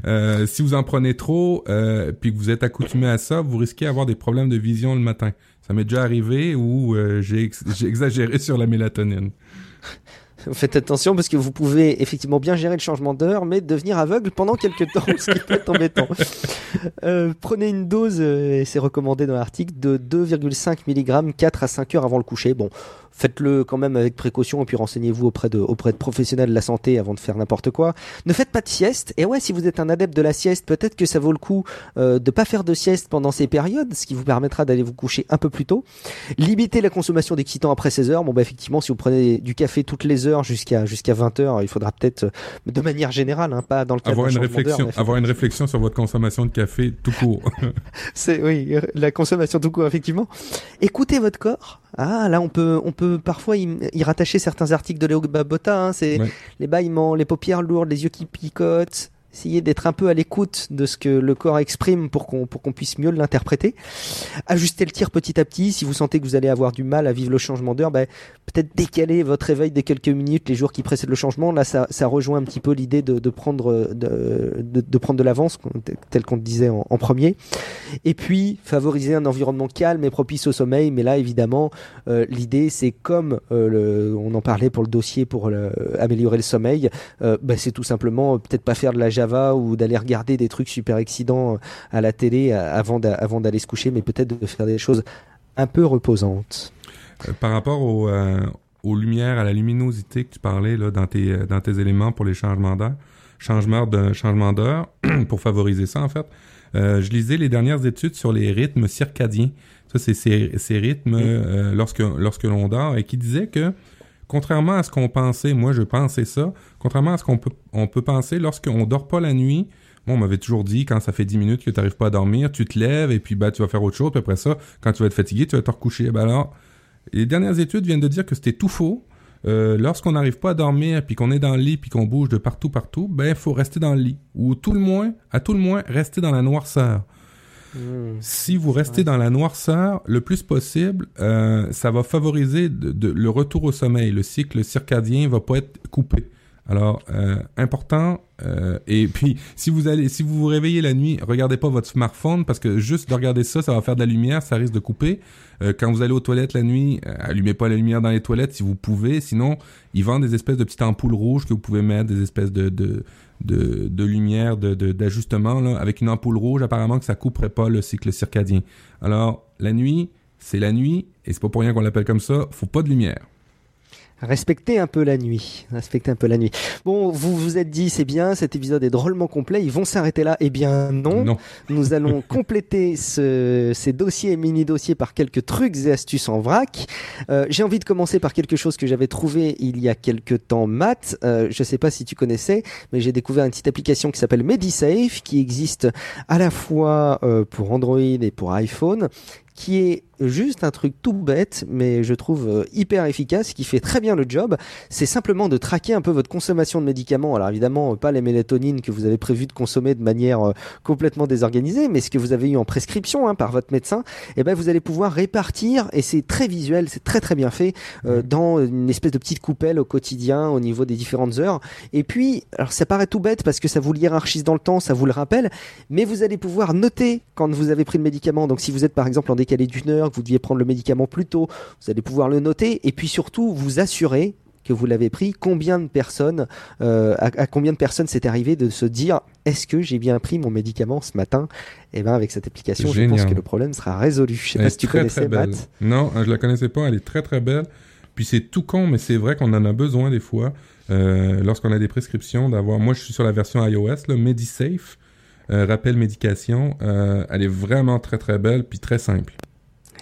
Euh, si vous en prenez trop, euh, puis que vous êtes accoutumé à ça, vous risquez d'avoir des problèmes de vision le matin. Ça m'est déjà arrivé où euh, j'ai ex- j'ai exagéré sur la mélatonine. Faites attention parce que vous pouvez effectivement bien gérer le changement d'heure, mais devenir aveugle pendant quelques temps, ce qui peut être embêtant. Euh, prenez une dose, euh, et c'est recommandé dans l'article, de 2,5 mg 4 à 5 heures avant le coucher. Bon, faites-le quand même avec précaution et puis renseignez-vous auprès de, auprès de professionnels de la santé avant de faire n'importe quoi. Ne faites pas de sieste. Et ouais, si vous êtes un adepte de la sieste, peut-être que ça vaut le coup euh, de pas faire de sieste pendant ces périodes, ce qui vous permettra d'aller vous coucher un peu plus tôt. Limiter la consommation d'excitants après 16 heures. Bon, bah, effectivement, si vous prenez du café toutes les heures jusqu'à jusqu'à 20 heures, il faudra peut-être, euh, de manière générale, hein, pas dans le cadre Avoir une réflexion, avoir une réflexion sur votre consommation de café tout court. c'est oui, la consommation tout court effectivement. Écoutez votre corps. Ah là on peut on peut parfois y, y rattacher certains articles de Léo Babota. Hein, c'est Ouais. les bâillements, les paupières lourdes, les yeux qui picotent. Essayez d'être un peu à l'écoute de ce que le corps exprime pour qu'on pour qu'on puisse mieux l'interpréter. Ajustez le tir petit à petit. Si vous sentez que vous allez avoir du mal à vivre le changement d'heure, ben, peut-être décaler votre réveil de quelques minutes les jours qui précèdent le changement. Là, ça, ça rejoint un petit peu l'idée de, prendre de, de, prendre de l'avance, tel qu'on disait en, premier. Et puis favoriser un environnement calme et propice au sommeil. Mais là, évidemment, euh, l'idée c'est comme euh, on en parlait pour le dossier pour améliorer le sommeil, euh, ben, c'est tout simplement peut-être pas faire de la Java ou d'aller regarder des trucs super excitants à la télé avant d'aller se coucher, mais peut-être de faire des choses un peu reposantes. par rapport au, aux lumières, à la luminosité que tu parlais là, dans, tes, dans tes éléments pour les changements d'heure, changement changement d'heure pour favoriser ça en fait. Euh, je lisais les dernières études sur les rythmes circadiens. Ça, c'est ces, ces, rythmes euh, lorsque, lorsque l'on dort et qui disaient que, contrairement à ce qu'on pensait, moi je pensais ça, contrairement à ce qu'on peut, penser lorsqu'on dort pas la nuit, Bon, on m'avait toujours dit, quand ça fait 10 minutes que tu n'arrives pas à dormir, tu te lèves et puis bah, tu vas faire autre chose. Puis après ça, quand tu vas être fatigué, tu vas te recoucher. Ben alors, les dernières études viennent de dire que c'était tout faux. Euh, lorsqu'on n'arrive pas à dormir, puis qu'on est dans le lit, puis qu'on bouge de partout, partout, ben, il faut rester dans le lit. Ou tout le moins, à tout le moins, rester dans la noirceur. Si vous restez dans la noirceur le plus possible, euh, ça va favoriser de, le retour au sommeil. Le cycle circadien va pas être coupé. Alors, euh, important. Euh, et puis, si vous allez, si vous vous réveillez la nuit, regardez pas votre smartphone parce que juste de regarder ça, ça va faire de la lumière, ça risque de couper. Euh, quand vous allez aux toilettes la nuit, allumez pas la lumière dans les toilettes si vous pouvez. Sinon, ils vendent des espèces de petites ampoules rouges que vous pouvez mettre, des espèces de de de, de lumière, de d'ajustement là, avec une ampoule rouge. Apparemment que ça couperait pas le cycle circadien. Alors, la nuit, c'est la nuit et c'est pas pour rien qu'on l'appelle comme ça. Faut pas de lumière. Respectez un peu la nuit. Respectez un peu la nuit. Bon, vous vous êtes dit, c'est bien, cet épisode est drôlement complet, ils vont s'arrêter là. Eh bien, non. non. Nous allons compléter ce, ces dossiers et mini-dossiers par quelques trucs et astuces en vrac. Euh, J'ai envie de commencer par quelque chose que j'avais trouvé il y a quelques temps, Matt. Euh, je sais pas si tu connaissais, mais j'ai découvert une petite application qui s'appelle MediSafe, qui existe à la fois euh, pour Android et pour iPhone, qui est juste un truc tout bête, mais je trouve euh, hyper efficace, qui fait très bien le job. C'est simplement de traquer un peu votre consommation de médicaments. Alors évidemment, pas les mélatonines que vous avez prévu de consommer de manière euh, complètement désorganisée, mais ce que vous avez eu en prescription hein, par votre médecin. Et eh ben vous allez pouvoir répartir, et c'est très visuel, c'est très très bien fait, euh, dans une espèce de petite coupelle au quotidien, au niveau des différentes heures. Et puis, alors ça paraît tout bête parce que ça vous hiérarchise dans le temps, ça vous le rappelle, mais vous allez pouvoir noter quand vous avez pris le médicament. Donc si vous êtes par exemple en décalé d'une heure, que vous deviez prendre le médicament plus tôt, vous allez pouvoir le noter et puis surtout vous assurer que vous l'avez pris, combien de personnes, euh, à, combien de personnes c'est arrivé de se dire est-ce que j'ai bien pris mon médicament ce matin? Et eh ben avec cette application, je pense que le problème sera résolu. Je sais pas si tu connaissais Matt. Non, je la connaissais pas. Elle est très très belle. Puis c'est tout con, mais c'est vrai qu'on en a besoin des fois euh, lorsqu'on a des prescriptions d'avoir. Moi, je suis sur la version iOS, le MediSafe. Euh, rappel médication, elle est vraiment très très belle puis très simple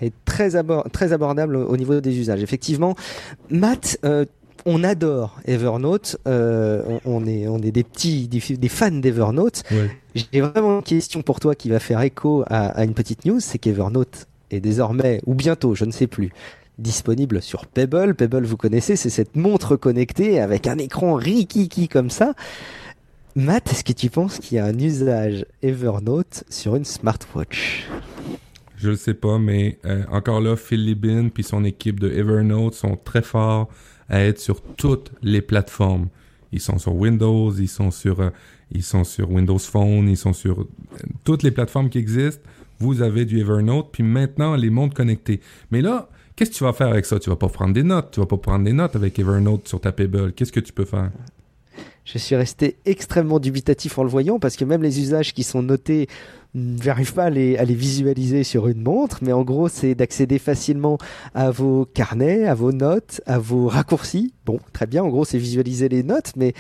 est très, très abordable au niveau des usages. Effectivement, Matt, euh, on adore Evernote, euh, on, est, on est des petits, des, fans d'Evernote. J'ai vraiment une question pour toi qui va faire écho à, une petite news, c'est qu'Evernote est désormais, ou bientôt, je ne sais plus, disponible sur Pebble. Pebble, vous connaissez, c'est cette montre connectée avec un écran rikiki comme ça. Matt, est-ce que tu penses qu'il y a un usage Evernote sur une smartwatch? Je le sais pas, mais euh, encore là, Phil Libin puis son équipe de Evernote sont très forts à être sur toutes les plateformes. Ils sont sur Windows, ils sont sur, euh, ils sont sur Windows Phone, ils sont sur euh, toutes les plateformes qui existent. Vous avez du Evernote, puis maintenant les mondes connectés. Mais là, qu'est-ce que tu vas faire avec ça? Tu vas pas prendre des notes, tu vas pas prendre des notes avec Evernote sur ta Pebble. Qu'est-ce que tu peux faire? Je suis resté extrêmement dubitatif en le voyant parce que même les usages qui sont notés j'arrive pas à les, à les visualiser sur une montre, mais en gros, c'est d'accéder facilement à vos carnets, à vos notes, à vos raccourcis. Bon, très bien, en gros, c'est visualiser les notes, mais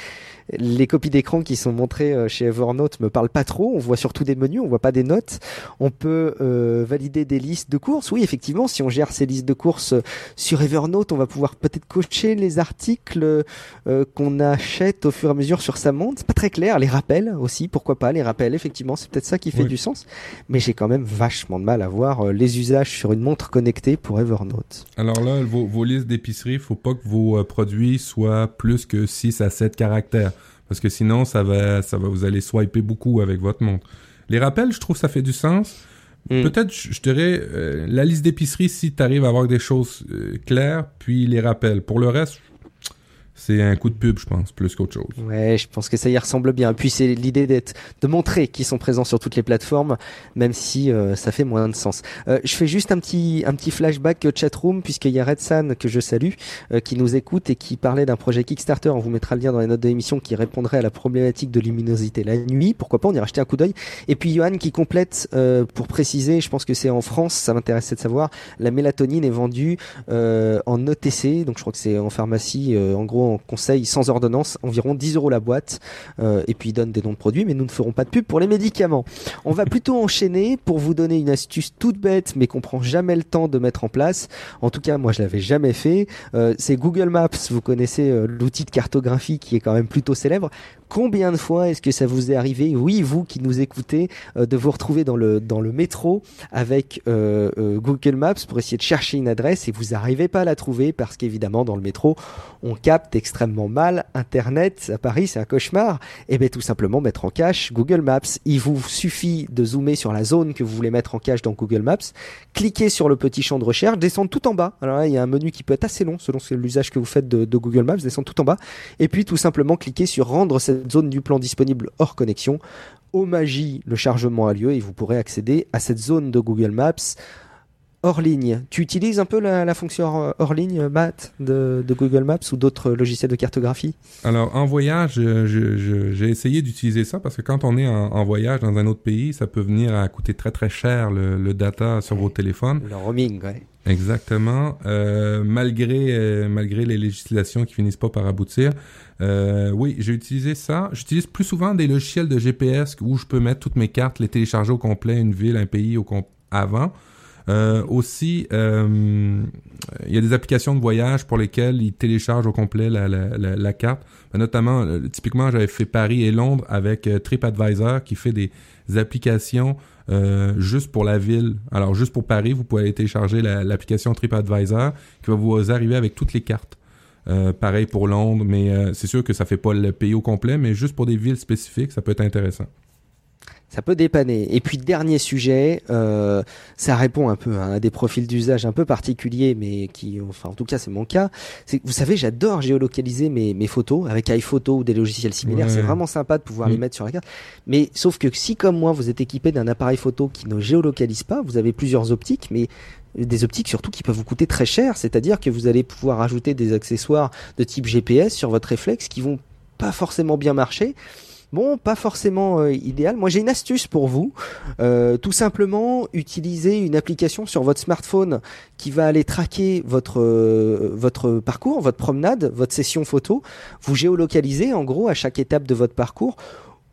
les copies d'écran qui sont montrées euh, chez Evernote me parlent pas trop. On voit surtout des menus, on voit pas des notes. On peut euh, valider des listes de courses. Oui, effectivement, si on gère ces listes de courses euh, sur Evernote, on va pouvoir peut-être cocher les articles qu'on achète au fur et à mesure sur sa montre. C'est pas très clair. Les rappels aussi, pourquoi pas les rappels. Effectivement, c'est peut-être ça qui fait du Mais j'ai quand même vachement de mal à voir les usages sur une montre connectée pour Evernote. Alors là, vos, vos listes d'épicerie, faut pas que vos produits soient plus que 6 à 7 caractères parce que sinon ça va, ça va vous allez swiper beaucoup avec votre montre. Les rappels, je trouve ça fait du sens. Mm. Peut-être, je je dirais, euh, la liste d'épicerie si tu arrives à avoir des choses euh, claires, puis les rappels. Pour le reste, c'est un coup de pub, je pense, plus qu'autre chose. Ouais, je pense que ça y ressemble bien. Et puis c'est l'idée d'être, de montrer qu'ils sont présents sur toutes les plateformes, même si euh, ça fait moins de sens. Euh, je fais juste un petit, un petit flashback chatroom puisqu'il y a Red San que je salue, euh, qui nous écoute et qui parlait d'un projet Kickstarter. On vous mettra le lien dans les notes de l'émission qui répondrait à la problématique de luminosité la nuit. Pourquoi pas On ira jeter un coup d'œil. Et puis Johan qui complète euh, pour préciser, je pense que c'est en France, ça m'intéressait de savoir. La mélatonine est vendue euh, en OTC, donc je crois que c'est en pharmacie, euh, en gros conseil sans ordonnance, environ 10 euros la boîte. Euh, et puis donne des noms de produits, mais nous ne ferons pas de pub pour les médicaments. On va plutôt enchaîner pour vous donner une astuce toute bête, mais qu'on prend jamais le temps de mettre en place. En tout cas, moi je l'avais jamais fait. Euh, c'est Google Maps. Vous connaissez euh, l'outil de cartographie qui est quand même plutôt célèbre. Combien de fois est-ce que ça vous est arrivé, oui, vous qui nous écoutez, euh, de vous retrouver dans le dans le métro avec euh, euh, Google Maps pour essayer de chercher une adresse et vous n'arrivez pas à la trouver parce qu'évidemment dans le métro on capte extrêmement mal Internet à Paris, c'est un cauchemar. Et bien tout simplement mettre en cache Google Maps. Il vous suffit de zoomer sur la zone que vous voulez mettre en cache dans Google Maps, cliquer sur le petit champ de recherche, descendre tout en bas. Alors là, il y a un menu qui peut être assez long selon l'usage que vous faites de, de Google Maps, descendre tout en bas. Et puis tout simplement cliquer sur rendre cette zone du plan disponible hors connexion. Au magie, le chargement a lieu et vous pourrez accéder à cette zone de Google Maps hors ligne. Tu utilises un peu la, la fonction hors, ligne, Matt, de, de Google Maps ou d'autres logiciels de cartographie? Alors, en voyage, j'ai essayé d'utiliser ça parce que quand on est en, en voyage dans un autre pays, ça peut venir à coûter très très cher le, le data sur vos téléphones. Le roaming, ouais. Exactement. Euh, malgré euh, malgré les législations qui finissent pas par aboutir, euh, oui, j'ai utilisé ça. J'utilise plus souvent des logiciels de GPS où je peux mettre toutes mes cartes, les télécharger au complet, une ville, un pays au avant. Euh, aussi, euh, il y a des applications de voyage pour lesquelles ils téléchargent au complet la, la, la, carte. Notamment, euh, typiquement, j'avais fait Paris et Londres avec euh, TripAdvisor qui fait des applications euh, juste pour la ville. Alors, juste pour Paris, vous pouvez aller télécharger la- l'application TripAdvisor qui va vous arriver avec toutes les cartes. Euh, pareil pour Londres, mais euh, c'est sûr que ça fait pas le pays au complet, mais juste pour des villes spécifiques, ça peut être intéressant. Ça peut dépanner. Et puis dernier sujet, euh, ça répond un peu hein, à des profils d'usage un peu particuliers, mais qui, enfin en tout cas c'est mon cas. C'est vous savez, j'adore géolocaliser mes, mes photos avec iPhoto ou des logiciels similaires. Ouais. C'est vraiment sympa de pouvoir Mm. les mettre sur la carte. Mais sauf que si comme moi vous êtes équipé d'un appareil photo qui ne géolocalise pas, vous avez plusieurs optiques, mais des optiques surtout qui peuvent vous coûter très cher. C'est-à-dire que vous allez pouvoir ajouter des accessoires de type GPS sur votre réflexe qui vont pas forcément bien marcher. Bon, pas forcément euh, idéal. Moi, j'ai une astuce pour vous. Euh, tout simplement, utiliser une application sur votre smartphone qui va aller traquer votre euh, votre parcours, votre promenade, votre session photo. Vous géolocalisez en gros à chaque étape de votre parcours,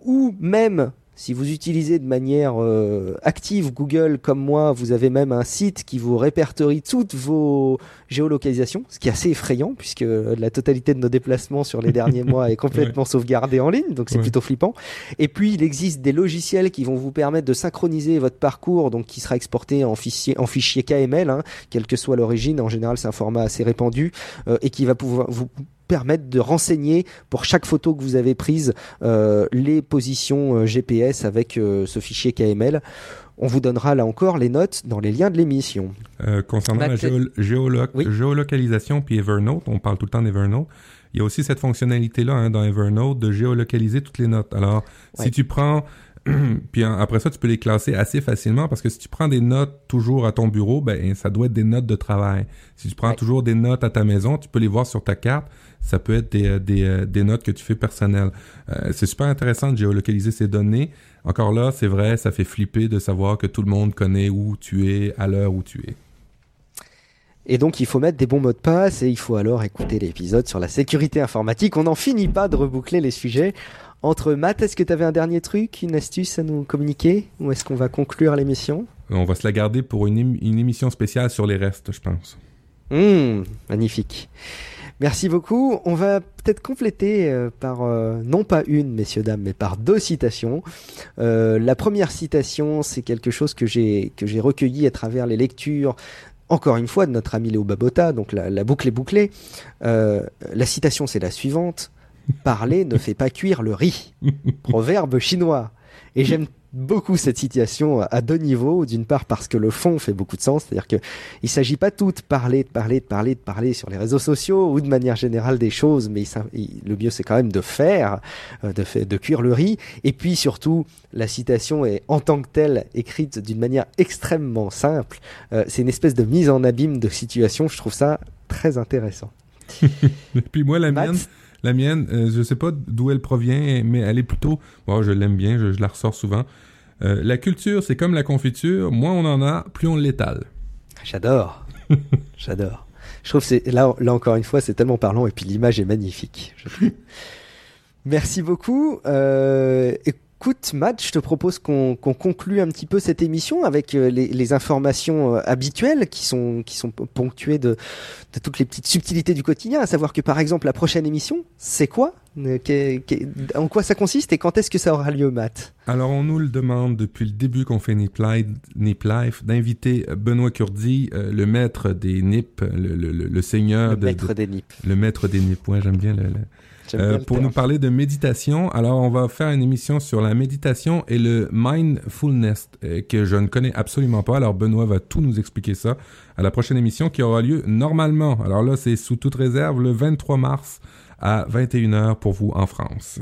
ou même si vous utilisez de manière euh, active Google comme moi, vous avez même un site qui vous répertorie toutes vos géolocalisations, ce qui est assez effrayant puisque la totalité de nos déplacements sur les derniers mois est complètement sauvegardée en ligne, donc c'est Ouais. plutôt flippant. Et puis il existe des logiciels qui vont vous permettre de synchroniser votre parcours, donc qui sera exporté en fichier, en fichier KML, hein, quelle que soit l'origine. En général, c'est un format assez répandu euh, et qui va pouvoir vous permettre de renseigner pour chaque photo que vous avez prise euh, les positions euh, GPS avec euh, ce fichier KML. On vous donnera là encore les notes dans les liens de l'émission. Euh, concernant la Matt, géo- géolo- oui. géolocalisation puis Evernote, on parle tout le temps d'Evernote. Il y a aussi cette fonctionnalité-là hein, dans Evernote de géolocaliser toutes les notes. Alors, Ouais. si tu prends, puis après ça, tu peux les classer assez facilement parce que si tu prends des notes toujours à ton bureau, ben ça doit être des notes de travail. Si tu prends Ouais. toujours des notes à ta maison, tu peux les voir sur ta carte. Ça peut être des, euh, des, euh, des notes que tu fais personnelles. Euh, c'est super intéressant de géolocaliser ces données. Encore là, c'est vrai, ça fait flipper de savoir que tout le monde connaît où tu es à l'heure où tu es. Et donc il faut mettre des bons mots de passe et il faut alors écouter l'épisode sur la sécurité informatique. On n'en finit pas de reboucler les sujets. Entre Matt, est-ce que tu avais un dernier truc, une astuce à nous communiquer Ou est-ce qu'on va conclure l'émission? On va se la garder pour une, une émission spéciale sur les restes, je pense. Hum, magnifique. Merci beaucoup. On va peut-être compléter euh, par euh, non pas une, messieurs dames, mais par deux citations. Euh, la première citation, c'est quelque chose que j'ai que j'ai recueilli à travers les lectures. Encore une fois, de notre ami Léo Babota, donc la, la boucle est bouclée. Euh, la citation, c'est la suivante. Parler ne fait pas cuire le riz. Proverbe chinois. Et j'aime beaucoup cette citation à deux niveaux. D'une part parce que le fond fait beaucoup de sens, c'est-à-dire que il s'agit pas tout de parler, de parler, de parler, de parler sur les réseaux sociaux ou de manière générale des choses, mais le mieux c'est quand même de faire, euh, de cuire le riz. Et puis surtout, la citation est en tant que telle écrite d'une manière extrêmement simple. Euh, c'est une espèce de mise en abîme de situation. Je trouve ça très intéressant. Et puis moi, la mienne, la mienne, euh, je sais pas d'où elle provient, mais elle est plutôt, bon, je l'aime bien, je, la ressors souvent. Euh, la culture, c'est comme la confiture, moins on en a, plus on l'étale. J'adore, j'adore. Je trouve c'est là, là encore une fois, c'est tellement parlant et puis l'image est magnifique. Merci beaucoup. Euh, Écoute, Matt, je te propose qu'on conclue un petit peu cette émission avec euh, les, informations euh, habituelles qui sont, qui sont ponctuées de, toutes les petites subtilités du quotidien, à savoir que par exemple la prochaine émission, c'est quoi? Euh, En quoi ça consiste et quand est-ce que ça aura lieu, Matt? Alors on nous le demande depuis le début qu'on fait Nip Life d'inviter Benoît Curdi, le maître des NIP, le, seigneur... Le maître des NIP. Le maître des NIP, ouais, j'aime bien le euh, pour nous parler de méditation. Alors, on va faire une émission sur la méditation et le mindfulness euh, que je ne connais absolument pas. Alors, Benoît va tout nous expliquer ça à la prochaine émission qui aura lieu normalement. Alors là, c'est sous toute réserve le 23 mars à 21h pour vous en France.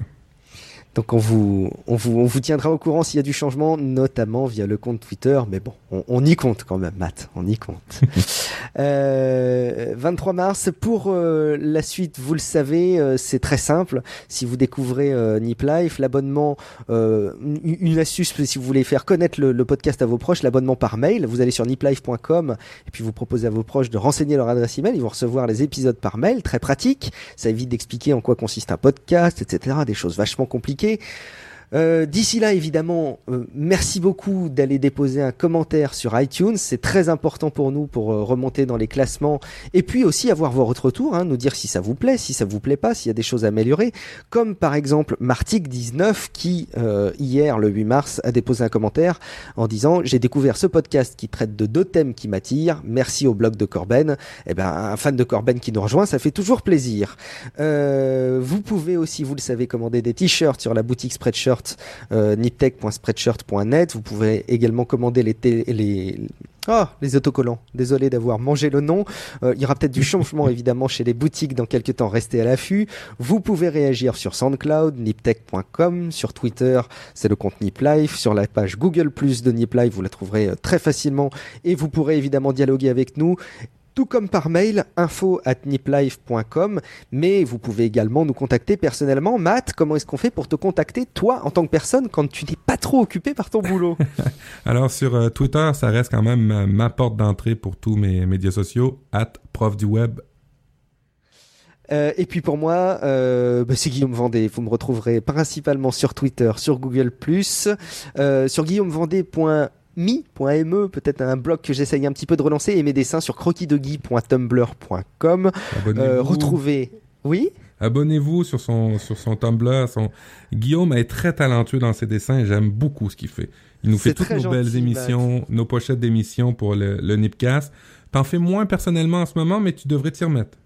Donc on vous, on vous, on vous tiendra au courant s'il y a du changement, notamment via le compte Twitter. Mais bon, on, y compte quand même, Matt. On y compte. euh, 23 mars. Pour euh, la suite, vous le savez, euh, c'est très simple. Si vous découvrez euh, Nip Life, l'abonnement, une astuce si vous voulez faire connaître le, le podcast à vos proches, l'abonnement par mail. Vous allez sur niplife.com et puis vous proposez à vos proches de renseigner leur adresse email. Ils vont recevoir les épisodes par mail, très pratique. Ça évite d'expliquer en quoi consiste un podcast, etc. Des choses vachement compliquées compliqué euh, d'ici là, évidemment, euh, merci beaucoup d'aller déposer un commentaire sur iTunes. C'est très important pour nous pour euh, remonter dans les classements et puis aussi avoir votre retour, hein, nous dire si ça vous plaît, si ça vous plaît pas, s'il y a des choses à améliorer. Comme par exemple Martic19 qui, hier, le 8 mars, a déposé un commentaire en disant J'ai découvert ce podcast qui traite de deux thèmes qui m'attirent. Merci au blog de Corben. Eh ben, un fan de Corben qui nous rejoint, ça fait toujours plaisir. vous pouvez aussi, vous le savez, commander des t-shirts sur la boutique Spreadshirt euh, niptech.spreadshirt.net. Vous pouvez également commander les, les, oh, les autocollants. Désolé d'avoir mangé le nom. Euh, il y aura peut-être du changement évidemment chez les boutiques dans quelques temps. Restez à l'affût. Vous pouvez réagir sur SoundCloud, niptech.com, sur Twitter, c'est le compte NipLife, sur la page Google Plus de NipLife, vous la trouverez euh, très facilement et vous pourrez évidemment dialoguer avec nous tout comme par mail, info at niplife.com. Mais vous pouvez également nous contacter personnellement. Matt, comment est-ce qu'on fait pour te contacter, toi, en tant que personne, quand tu n'es pas trop occupé par ton boulot? Alors, sur euh, Twitter, ça reste quand même ma, porte d'entrée pour tous mes médias sociaux, at prof du web euh, et puis pour moi, euh, bah, c'est Guillaume Vendée. Vous me retrouverez principalement sur Twitter, sur Google+, euh, sur guillaumevendée.com mi.me, peut-être un blog que j'essaye un petit peu de relancer, et mes dessins sur croquisdegui.tumblr.com. Euh, retrouvez. Oui? Abonnez-vous sur son, sur son Tumblr. Son... Guillaume est très talentueux dans ses dessins et j'aime beaucoup ce qu'il fait. Il nous fait toutes nos belles émissions, nos pochettes d'émissions pour le, le Nipcast. T'en fais moins personnellement en ce moment, mais tu devrais t'y remettre.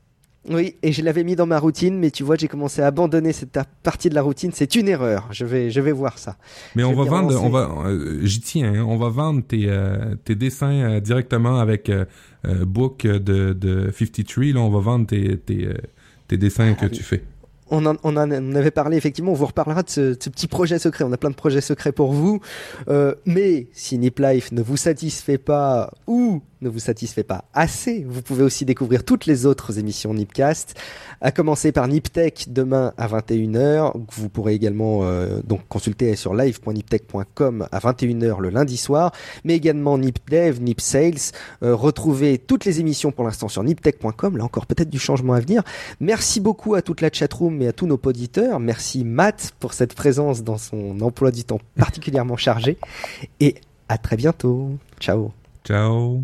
Oui, et je l'avais mis dans ma routine, mais tu vois, j'ai commencé à abandonner cette partie de la routine. C'est une erreur. Je vais, je vais voir ça. Mais on va vendre, on va, euh, j'y tiens. Hein, on va vendre tes, euh, tes dessins euh, directement avec Book de, de 53. Là, on va vendre tes, tes, tes dessins que tu fais. On en, on en, avait parlé effectivement. On vous reparlera de ce, ce, petit projet secret. On a plein de projets secrets pour vous. mais si Nip Life ne vous satisfait pas ou ne vous satisfait pas assez, vous pouvez aussi découvrir toutes les autres émissions Nipcast, à commencer par Niptech demain à 21h. Vous pourrez également euh, donc consulter sur live.niptech.com à 21h le lundi soir, mais également NipDev, NipSales. Euh, retrouvez toutes les émissions pour l'instant sur niptech.com. Là encore peut-être du changement à venir. Merci beaucoup à toute la chatroom et à tous nos auditeurs. Merci Matt pour cette présence dans son emploi du temps particulièrement chargé. Et à très bientôt. Ciao. Ciao.